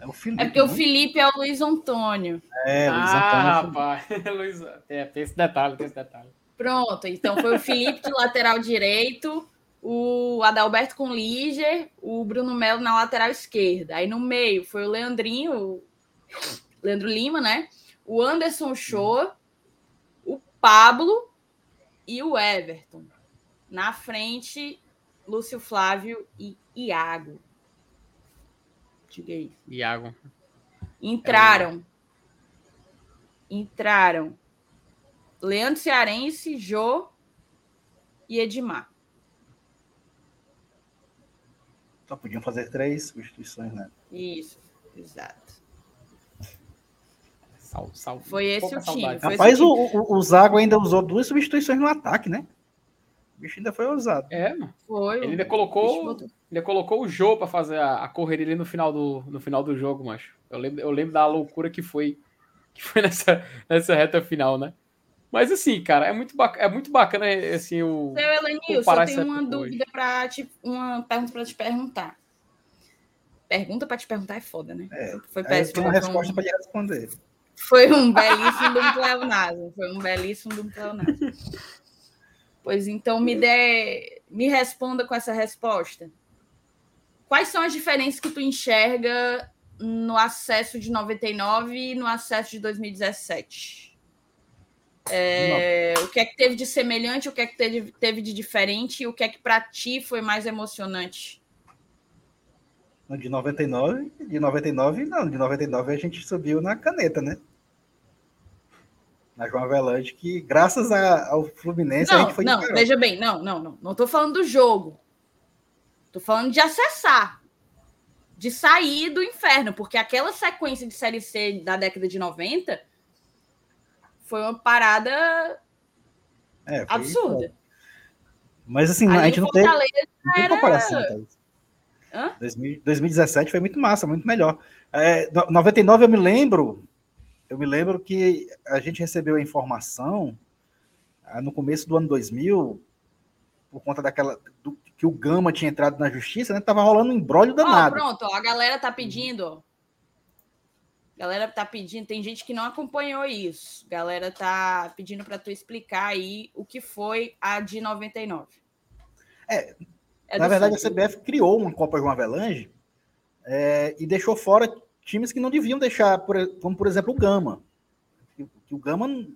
É, o Felipe, é porque o Felipe é o Luiz Antônio. É, Luiz ah, Antônio. rapaz. Luiz... É, tem esse detalhe, tem esse detalhe. Pronto, então foi o Felipe de lateral direito, o Adalberto com Liger, o Bruno Melo na lateral esquerda. Aí no meio foi o Leandrinho, o Leandro Lima, né? O Anderson Shoa, o Pablo e o Everton. Na frente, Lúcio Flávio e Iago. Aí. Iago. Entraram. É entraram. Leandro Cearense, Jô e Edmar. Só podiam fazer três substituições, né? Isso, exato. Sal, sal, foi esse o time. Rapaz, o, o, o Zago ainda usou duas substituições no ataque, né? O bicho ainda foi ousado. É, mano. Foi. Ele ainda colocou, ainda colocou o jogo para fazer a, a correria ali no final do, no final do jogo, macho. Eu lembro, eu lembro da loucura que foi que foi nessa, nessa reta final, né? Mas assim, cara, é muito bacana, é muito bacana assim o Seu Elenilson, eu tenho uma dúvida para te uma pergunta para te perguntar. Pergunta para te perguntar é foda, né? É, foi péssimo. Uma resposta um... para responder. Foi um belíssimo do pleonasmo, foi um belíssimo do pleonasmo. Pois então me dê me responda com essa resposta. Quais são as diferenças que tu enxerga no acesso de 99 e no acesso de 2017? É, o que é que teve de semelhante, o que é que teve, teve de diferente e o que é que para ti foi mais emocionante? De 99, de 99, não, de 99 a gente subiu na caneta, né? Na João Avelange, que graças a, ao Fluminense não, a gente foi Não, veja bem, não, não, não. Não tô falando do jogo. Tô falando de acessar. De sair do inferno, porque aquela sequência de Série C da década de 90 foi uma parada é, foi absurda. Mas assim, a gente não teve, não tem comparação, Hã? 2017 foi muito massa, muito melhor. É, 99 eu me lembro, eu me lembro que a gente recebeu a informação ah, no começo do ano 2000, por conta daquela do, que o Gama tinha entrado na justiça, né? Tava rolando um embrólio danado. Oh, pronto, ó, a galera tá pedindo, a galera tá pedindo, tem gente que não acompanhou isso. A galera tá pedindo para tu explicar aí o que foi a de 99. É, é Na verdade, a CBF criou uma Copa João Avelange é, e deixou fora times que não deviam deixar, como por exemplo o Gama. Que, o Gama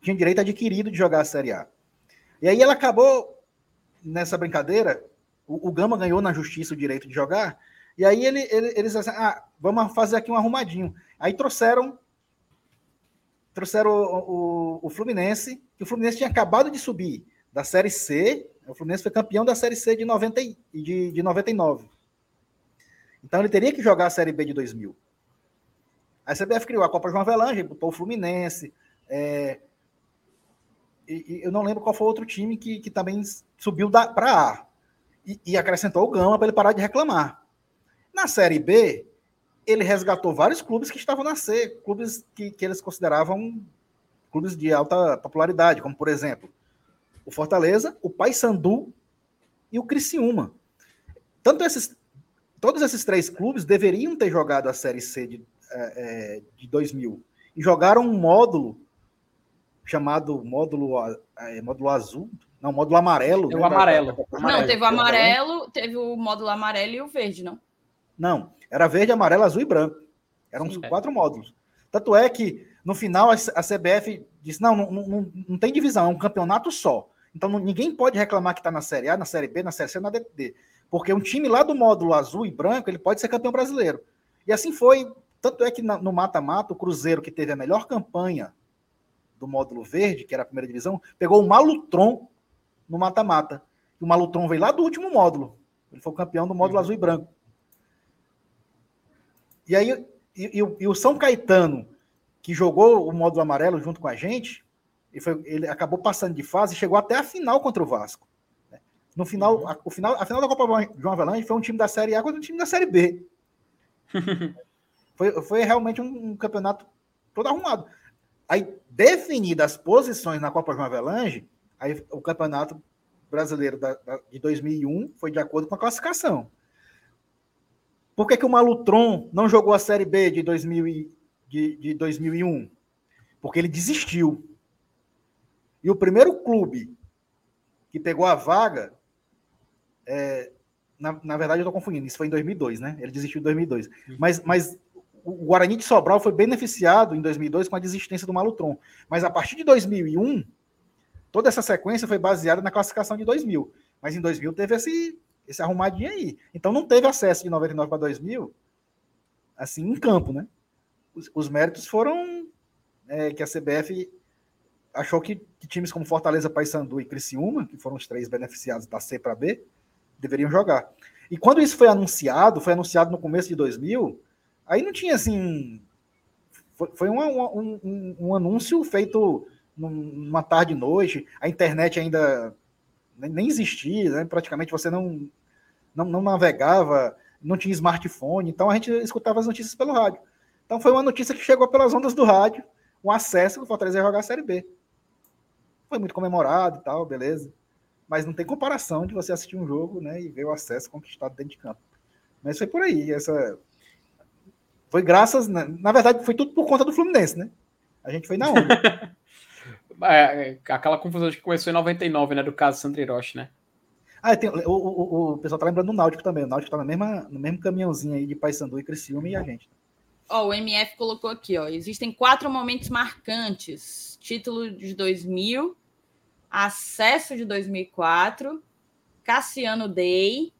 tinha direito adquirido de jogar a Série A. E aí ela acabou nessa brincadeira, o, o Gama ganhou na justiça o direito de jogar, e aí ele, ele, eles assim, ah, vamos fazer aqui um arrumadinho. Aí trouxeram trouxeram o, o, o Fluminense, que o Fluminense tinha acabado de subir da Série C o Fluminense foi campeão da Série C de, 90, de, de 99. Então ele teria que jogar a Série B de 2000. A CBF criou a Copa João Avelange, botou o Fluminense. É, e, e, eu não lembro qual foi outro time que, que também subiu para A. E, e, acrescentou o Gama para ele parar de reclamar. Na Série B, ele resgatou vários clubes que estavam na C, clubes que, que eles consideravam clubes de alta popularidade, como por exemplo o Fortaleza, o Paysandu e o Criciúma. Tanto esses, todos esses três clubes deveriam ter jogado a Série C de, é, é de 2000 e jogaram um módulo chamado módulo, é, módulo azul, não, módulo amarelo. Né, o amarelo. Não, teve o amarelo, teve o módulo amarelo e o verde, não? Não, era verde, amarelo, azul e branco. Eram Sim, quatro é. módulos. Tanto é que no final a CBF disse: não, não, não, não tem divisão, é um campeonato só. Então ninguém pode reclamar que está na Série A, na Série B, na Série C, na D. Porque um time lá do módulo azul e branco, ele pode ser campeão brasileiro. E assim foi. Tanto é que no mata-mata, o Cruzeiro, que teve a melhor campanha do módulo verde, que era a primeira divisão, pegou o Malutron no mata-mata. O Malutron veio lá do último módulo. Ele foi o campeão do módulo uhum. azul e branco. E aí, e, e, e, o São Caetano, que jogou o módulo amarelo junto com a gente, ele, foi, ele acabou passando de fase e chegou até a final contra o Vasco. No final, uhum. a, o final, a final da Copa João Avelange foi um time da Série A contra um time da Série B. foi, foi realmente um, um, campeonato todo arrumado. Aí, definidas as posições na Copa João Avelange, aí o campeonato brasileiro da, da, de 2001 foi de acordo com a classificação. Por que, que o Malutron não jogou a Série B de, 2000 e, de, de 2001? Porque ele desistiu. E o primeiro clube que pegou a vaga, é, na, na verdade eu estou confundindo, isso foi em 2002, né? Ele desistiu em 2002. Uhum. Mas, mas o Guarani de Sobral foi beneficiado em 2002 com a desistência do Malutron. Mas a partir de 2001, toda essa sequência foi baseada na classificação de 2000. Mas em 2000 teve esse, esse arrumadinho aí. Então não teve acesso de 99 para 2000, assim, em campo, né? Os, os méritos foram é, que a CBF achou que, que, times como Fortaleza, Paysandu e Criciúma, que foram os três beneficiados da C para B, deveriam jogar. E quando isso foi anunciado, foi anunciado no começo de 2000, aí não tinha assim. Foi, foi um, um, um, um, anúncio feito numa tarde e noite, a internet ainda nem existia, né? praticamente você não, não, não navegava, não tinha smartphone, então a gente escutava as notícias pelo rádio. Então foi uma notícia que chegou pelas ondas do rádio, um acesso que o Fortaleza jogar a Série B foi muito comemorado e tal, beleza. Mas não tem comparação de você assistir um jogo, né, e ver o acesso conquistado dentro de campo. Mas foi por aí, essa foi graças, na, na verdade, foi tudo por conta do Fluminense, né? A gente foi na onda. é, aquela confusão que começou em 99, né, do caso Sandro Hiroshi, né? Ah, tem, o, o, o, pessoal tá lembrando do Náutico também. O Náutico tá na mesma, no mesmo caminhãozinho aí de Paysandu e Criciúma e a gente. Ó, o MF colocou aqui, ó. Existem quatro momentos marcantes: título de 2000, acesso de 2004, Cassiano Day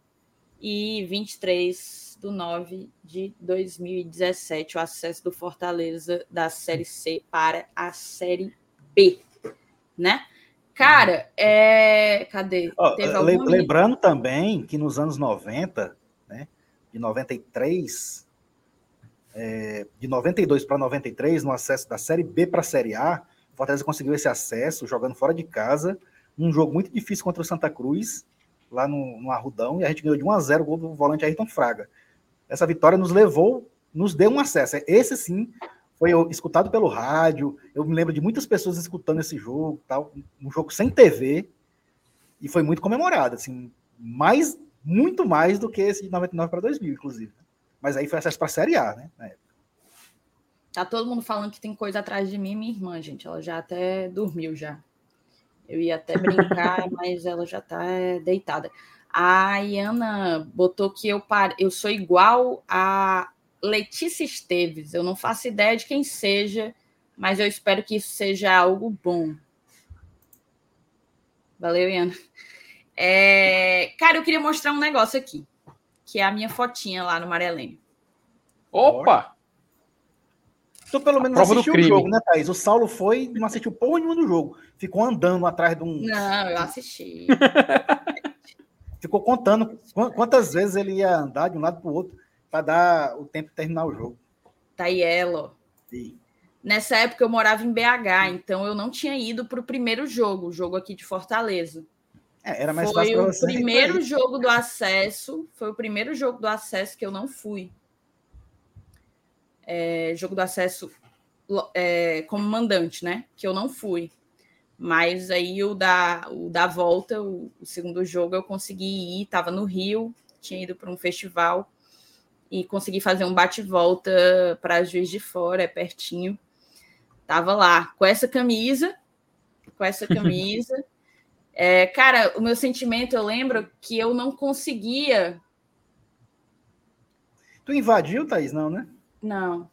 e 23 do 9 de 2017, o acesso do Fortaleza da Série C para a Série B, né? Cara, é... cadê? Oh, le lembrando também que nos anos 90, né, de 93, é, de 92 para 93, no acesso da Série B para a Série A, Fortaleza conseguiu esse acesso jogando fora de casa, um jogo muito difícil contra o Santa Cruz, lá no, no Arrudão, e a gente ganhou de 1 a 0 o gol do volante Ayrton Fraga. Essa vitória nos levou, nos deu um acesso. Esse sim foi escutado pelo rádio. Eu me lembro de muitas pessoas escutando esse jogo, tal, um jogo sem TV, e foi muito comemorado, assim, mais, muito mais do que esse de 99 para 2000, inclusive. Mas aí foi acesso para a Série A, né? Tá todo mundo falando que tem coisa atrás de mim, minha irmã, gente. Ela já até dormiu já. Eu ia até brincar, mas ela já tá é, deitada. A Iana botou que eu, par... eu sou igual a Letícia Esteves. Eu não faço ideia de quem seja, mas eu espero que isso seja algo bom. Valeu, Iana. É... Cara, eu queria mostrar um negócio aqui, que é a minha fotinha lá no Marelene. Opa! Tu pelo menos assistiu o jogo, né, Thaís? O Saulo foi não assistiu porra nenhuma do jogo. Ficou andando atrás de um. Não, eu assisti. Ficou contando quantas vezes ele ia andar de um lado para o outro para dar o tempo de terminar o jogo. Tá aí ela. Sim. Nessa época eu morava em BH, então eu não tinha ido para o primeiro jogo, o jogo aqui de Fortaleza. É, era mais foi fácil o primeiro jogo do acesso, foi o primeiro jogo do acesso que eu não fui. É, jogo do acesso é, como mandante, né? Que eu não fui. Mas aí o da, o da volta, o, o segundo jogo, eu consegui ir, estava no Rio, tinha ido para um festival e consegui fazer um bate-volta para Juiz de Fora, é pertinho. Tava lá com essa camisa, com essa camisa. é, cara, o meu sentimento, eu lembro que eu não conseguia. Tu invadiu, Thaís, não, né? Não.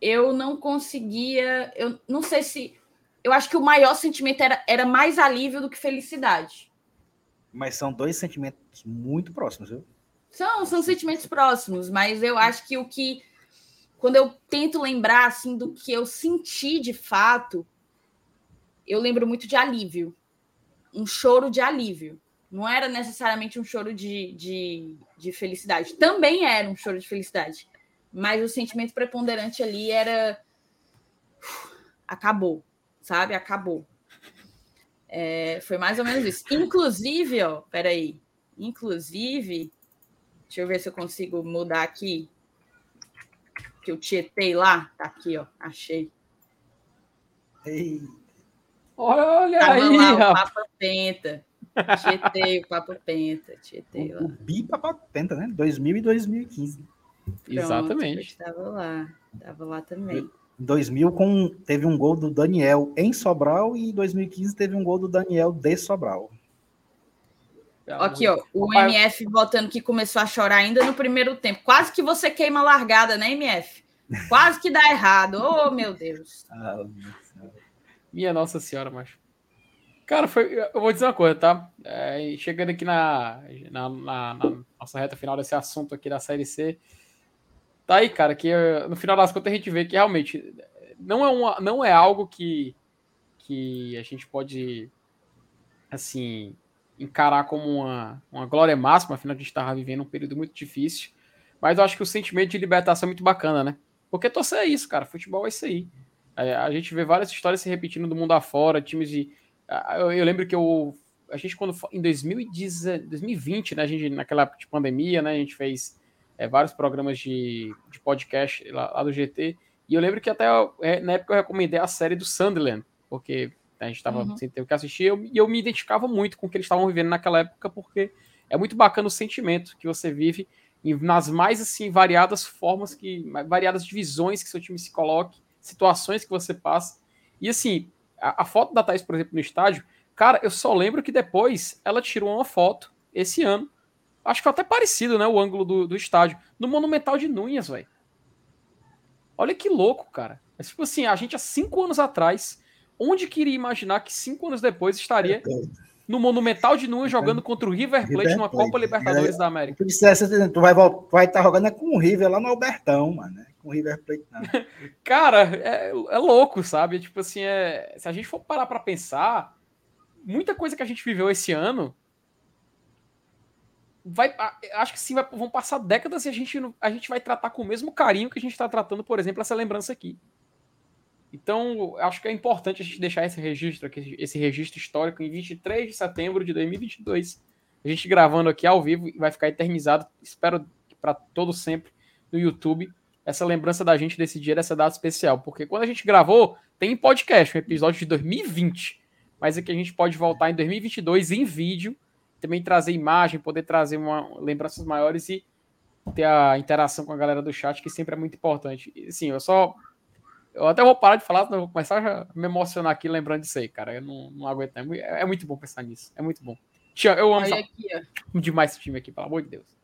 Eu não conseguia. Eu não sei se. Eu acho que o maior sentimento era, era mais alívio do que felicidade. Mas são dois sentimentos muito próximos, viu? São, são sentimentos próximos, mas eu acho que o que. Quando eu tento lembrar assim do que eu senti de fato, eu lembro muito de alívio. Um choro de alívio. Não era necessariamente um choro de, de, de felicidade. Também era um choro de felicidade. Mas o sentimento preponderante ali era. Acabou, sabe? Acabou. É, foi mais ou menos isso. Inclusive, ó, peraí. Inclusive, Deixa eu ver se eu consigo mudar aqui. Que eu tietei lá. Tá aqui, ó. Achei. Ei. Olha Tava aí, lá, o Papa Penta. Tietei o Papa Penta. Tietei lá. O Bi-Papa Penta, né? 2000 e 2015. Pronto, Exatamente. Estava lá. Estava lá também. Em 2000 com, teve um gol do Daniel em Sobral e em 2015 teve um gol do Daniel de Sobral. Aqui, ó, o MF botando que começou a chorar ainda no primeiro tempo. Quase que você queima a largada, né, MF? Quase que dá errado. Oh, meu Deus. Ah, Minha Nossa Senhora, macho. Cara, foi, eu vou dizer uma coisa, tá? É, chegando aqui na, na, na, na, nossa reta final desse assunto aqui da Série C, tá aí, cara, que no final das contas a gente vê que realmente não é, uma, não é algo que, que a gente pode, assim, encarar como uma, uma glória máxima, afinal a gente estava vivendo um período muito difícil. Mas eu acho que o sentimento de libertação é muito bacana, né? Porque torcer é isso, cara. Futebol é isso aí. É, a gente vê várias histórias se repetindo do mundo afora, times de. Eu, lembro que eu. A gente, quando. Em 2020, né? A gente, naquela pandemia, né? A gente fez é, vários programas de, de podcast lá, lá, do GT. E eu lembro que até é, na época eu recomendei a série do Sunderland, porque a gente estava uhum. sem ter o que assistir, eu, e eu me identificava muito com o que eles estavam vivendo naquela época, porque é muito bacana o sentimento que você vive nas mais assim variadas formas que variadas divisões que seu time se coloque, situações que você passa. E assim, a, a foto da Thaís, por exemplo, no estádio, Cara, eu só lembro que depois ela tirou uma foto esse ano. Acho que foi até parecido, né? O ângulo do, do estádio. No Monumental de Nunhas, velho. Olha que louco, cara. Mas, tipo assim, a gente há cinco anos atrás, onde queria imaginar que cinco anos depois estaria no Monumental de Nunes jogando contra o River Plate River numa Copa Libertadores é, da América. Tu dissesse, tu vai estar vai tá jogando é com o River lá no Albertão, mano. Né? Com o River Plate, não. Cara, é, é, louco, sabe? Tipo assim, é, se a gente for parar para pensar, muita coisa que a gente viveu esse ano vai acho que sim vai, vão passar décadas e a gente a gente vai tratar com o mesmo carinho que a gente está tratando por exemplo essa lembrança aqui. Então, acho que é importante a gente deixar esse registro aqui, esse registro histórico em 23 de setembro de 2022. A gente gravando aqui ao vivo e vai ficar eternizado, espero para todo sempre no YouTube, essa lembrança da gente desse dia, dessa data especial, porque quando a gente gravou, tem podcast, um episódio de 2020, mas é que a gente pode voltar em 2022 em vídeo, também trazer imagem, poder trazer uma, lembranças maiores e ter a interação com a galera do chat, que sempre é muito importante. Sim, eu só eu até vou parar de falar, senão eu vou começar a me emocionar aqui lembrando disso aí, cara. Eu não, não aguento. É, é muito bom pensar nisso. É muito bom. Tia, eu amo aqui, demais esse time aqui, pelo amor de Deus.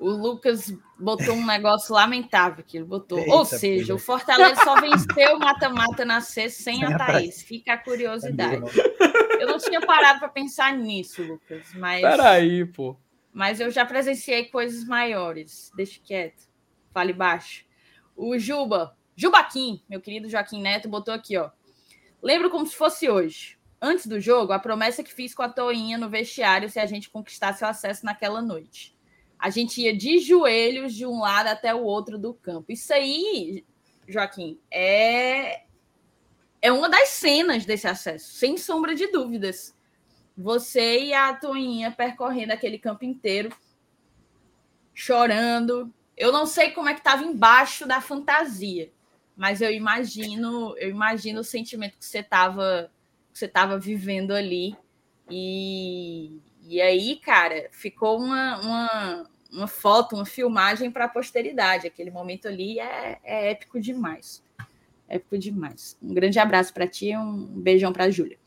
O Lucas botou um negócio lamentável que ele botou. Eita, Ou seja, filho. o Fortaleza só venceu o mata-mata na sexta sem a Thaís. Fica a curiosidade. Eu não tinha parado para pensar nisso, Lucas, mas. Peraí, pô. Mas eu já presenciei coisas maiores. Deixa quieto. Fale baixo. O Juba Jubaquim, meu querido Joaquim Neto, botou aqui, ó. Lembro como se fosse hoje. Antes do jogo, a promessa que fiz com a Toinha no vestiário se a gente conquistasse o acesso naquela noite. A gente ia de joelhos de um lado até o outro do campo. Isso aí, Joaquim, é é uma das cenas desse acesso, sem sombra de dúvidas. Você e a Toinha percorrendo aquele campo inteiro, chorando. Eu não sei como é que estava embaixo da fantasia mas eu imagino, eu imagino o sentimento que você estava você tava vivendo ali. E, e aí, cara, ficou uma, uma, uma foto, uma filmagem para a posteridade. Aquele momento ali é, é épico demais. Épico demais. Um grande abraço para ti, um beijão para a Júlia.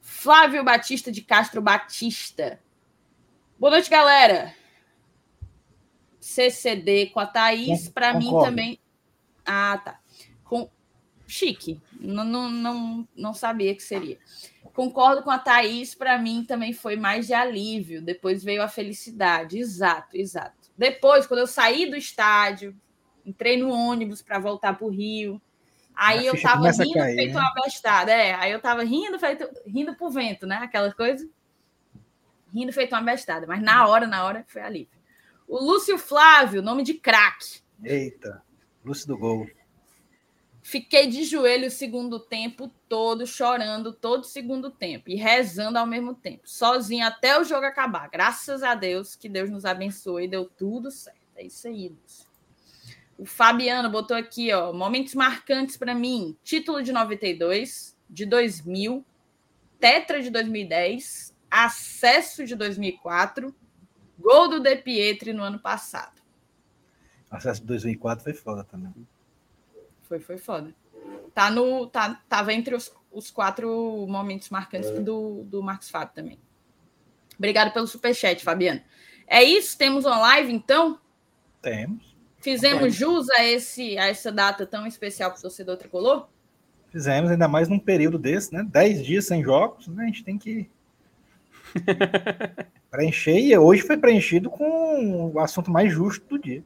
Flávio Batista de Castro Batista. Boa noite, galera. CCD com a Thaís, para mim também. Ah, tá com chique. Não, não, não, não sabia que seria. Concordo com a Thaís, para mim também foi mais de alívio. Depois veio a felicidade. Exato, exato. Depois, quando eu saí do estádio, entrei no ônibus para voltar para o Rio. Aí eu tava rindo cair, feito né? uma bestada. É, aí eu tava rindo feito rindo pro vento, né? Aquela coisa. Rindo feito uma bestada. Mas na hora, na hora, foi alívio. O Lúcio Flávio, nome de craque. Eita, Lúcio do Gol. Fiquei de joelho o segundo tempo todo, chorando todo o segundo tempo e rezando ao mesmo tempo, sozinho até o jogo acabar. Graças a Deus, que Deus nos abençoe, deu tudo certo. É isso aí, O Fabiano botou aqui, ó, momentos marcantes para mim: título de 92, de 2000, Tetra de 2010, acesso de 2004, gol do De Pietri no ano passado. Acesso de 2004 foi foda também. Foi, foi foda. Tá no, tá, tava entre os, os quatro momentos marcantes é. do, do Marcos Fábio também. Obrigado pelo superchat, Fabiano. É isso? Temos uma live, então? Temos. Fizemos Temos. jus a, esse, a essa data tão especial para o torcedor tricolor? Fizemos, ainda mais num período desse, né? Dez dias sem jogos, né? A gente tem que preencher. E hoje foi preenchido com o assunto mais justo do dia.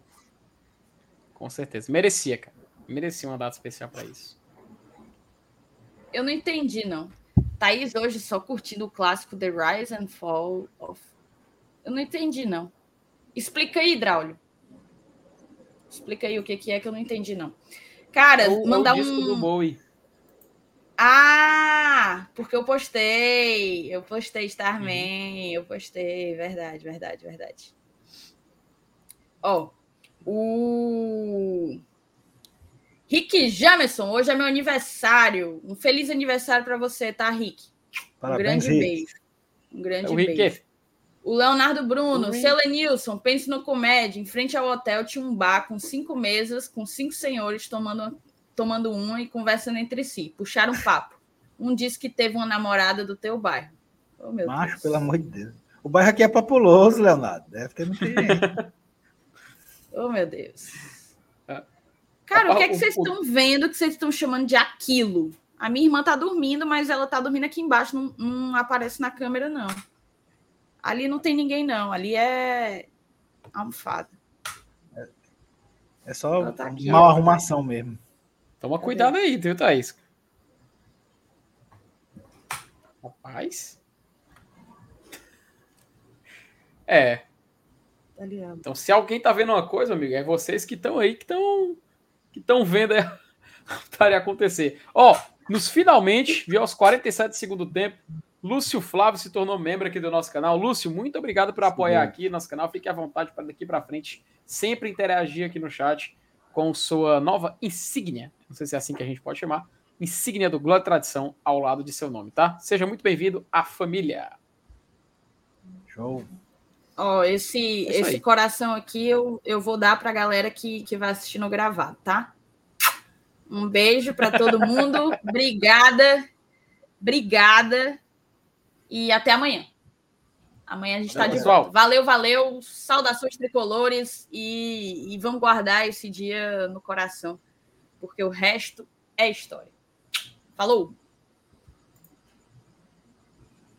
Com certeza. Merecia, cara. Merecia uma data especial para isso. Eu não entendi, não. Thaís hoje só curtindo o clássico The Rise and Fall of. Eu não entendi, não. Explica aí, Draulio. Explica aí o que, que é que eu não entendi, não. Cara, o, mandar o disco um. Do Bowie. Ah, porque eu postei. Eu postei Starman. Uhum. Eu postei. Verdade, verdade, verdade. Ó, oh, o. Rick Jamerson, hoje é meu aniversário. Um feliz aniversário para você, tá, Rick? Parabéns, um grande Rick. beijo. Um grande o beijo. Rick. O Leonardo Bruno, Selenilson, pense no comédia. Em frente ao hotel tinha um bar com cinco mesas, com cinco senhores tomando, tomando uma e conversando entre si. Puxaram um papo. Um disse que teve uma namorada do teu bairro. Oh, Macho, Deus. pelo amor de Deus. O bairro aqui é populoso, Leonardo. Deve ter muita gente. oh, meu Deus. Cara, o que é que vocês estão vendo que vocês estão chamando de aquilo? A minha irmã tá dormindo, mas ela tá dormindo aqui embaixo, não, não aparece na câmera, não. Ali não tem ninguém, não. Ali é almofada. É, é só tá aqui, mal arrumação mesmo. Toma cuidado aí, viu, Thaís? Rapaz. É. Tá então, se alguém tá vendo uma coisa, amigo, é vocês que estão aí, que estão que estão vendo tarefa acontecer. Ó, nos finalmente, viu aos 47 do segundo tempo, Lúcio Flávio se tornou membro aqui do nosso canal. Lúcio, muito obrigado por apoiar Sim. aqui nosso canal. Fique à vontade para daqui para frente sempre interagir aqui no chat com sua nova insígnia. Não sei se é assim que a gente pode chamar. Insígnia do Glória Tradição ao lado de seu nome, tá? Seja muito bem-vindo à família. Show. Ó, oh, esse, é esse coração aqui eu, eu vou dar para a galera que, que vai assistir no gravado, tá? Um beijo para todo mundo. obrigada. Obrigada. E até amanhã. Amanhã a gente está de volta. Valeu, valeu. Saudações tricolores. E, e vamos guardar esse dia no coração, porque o resto é história. Falou!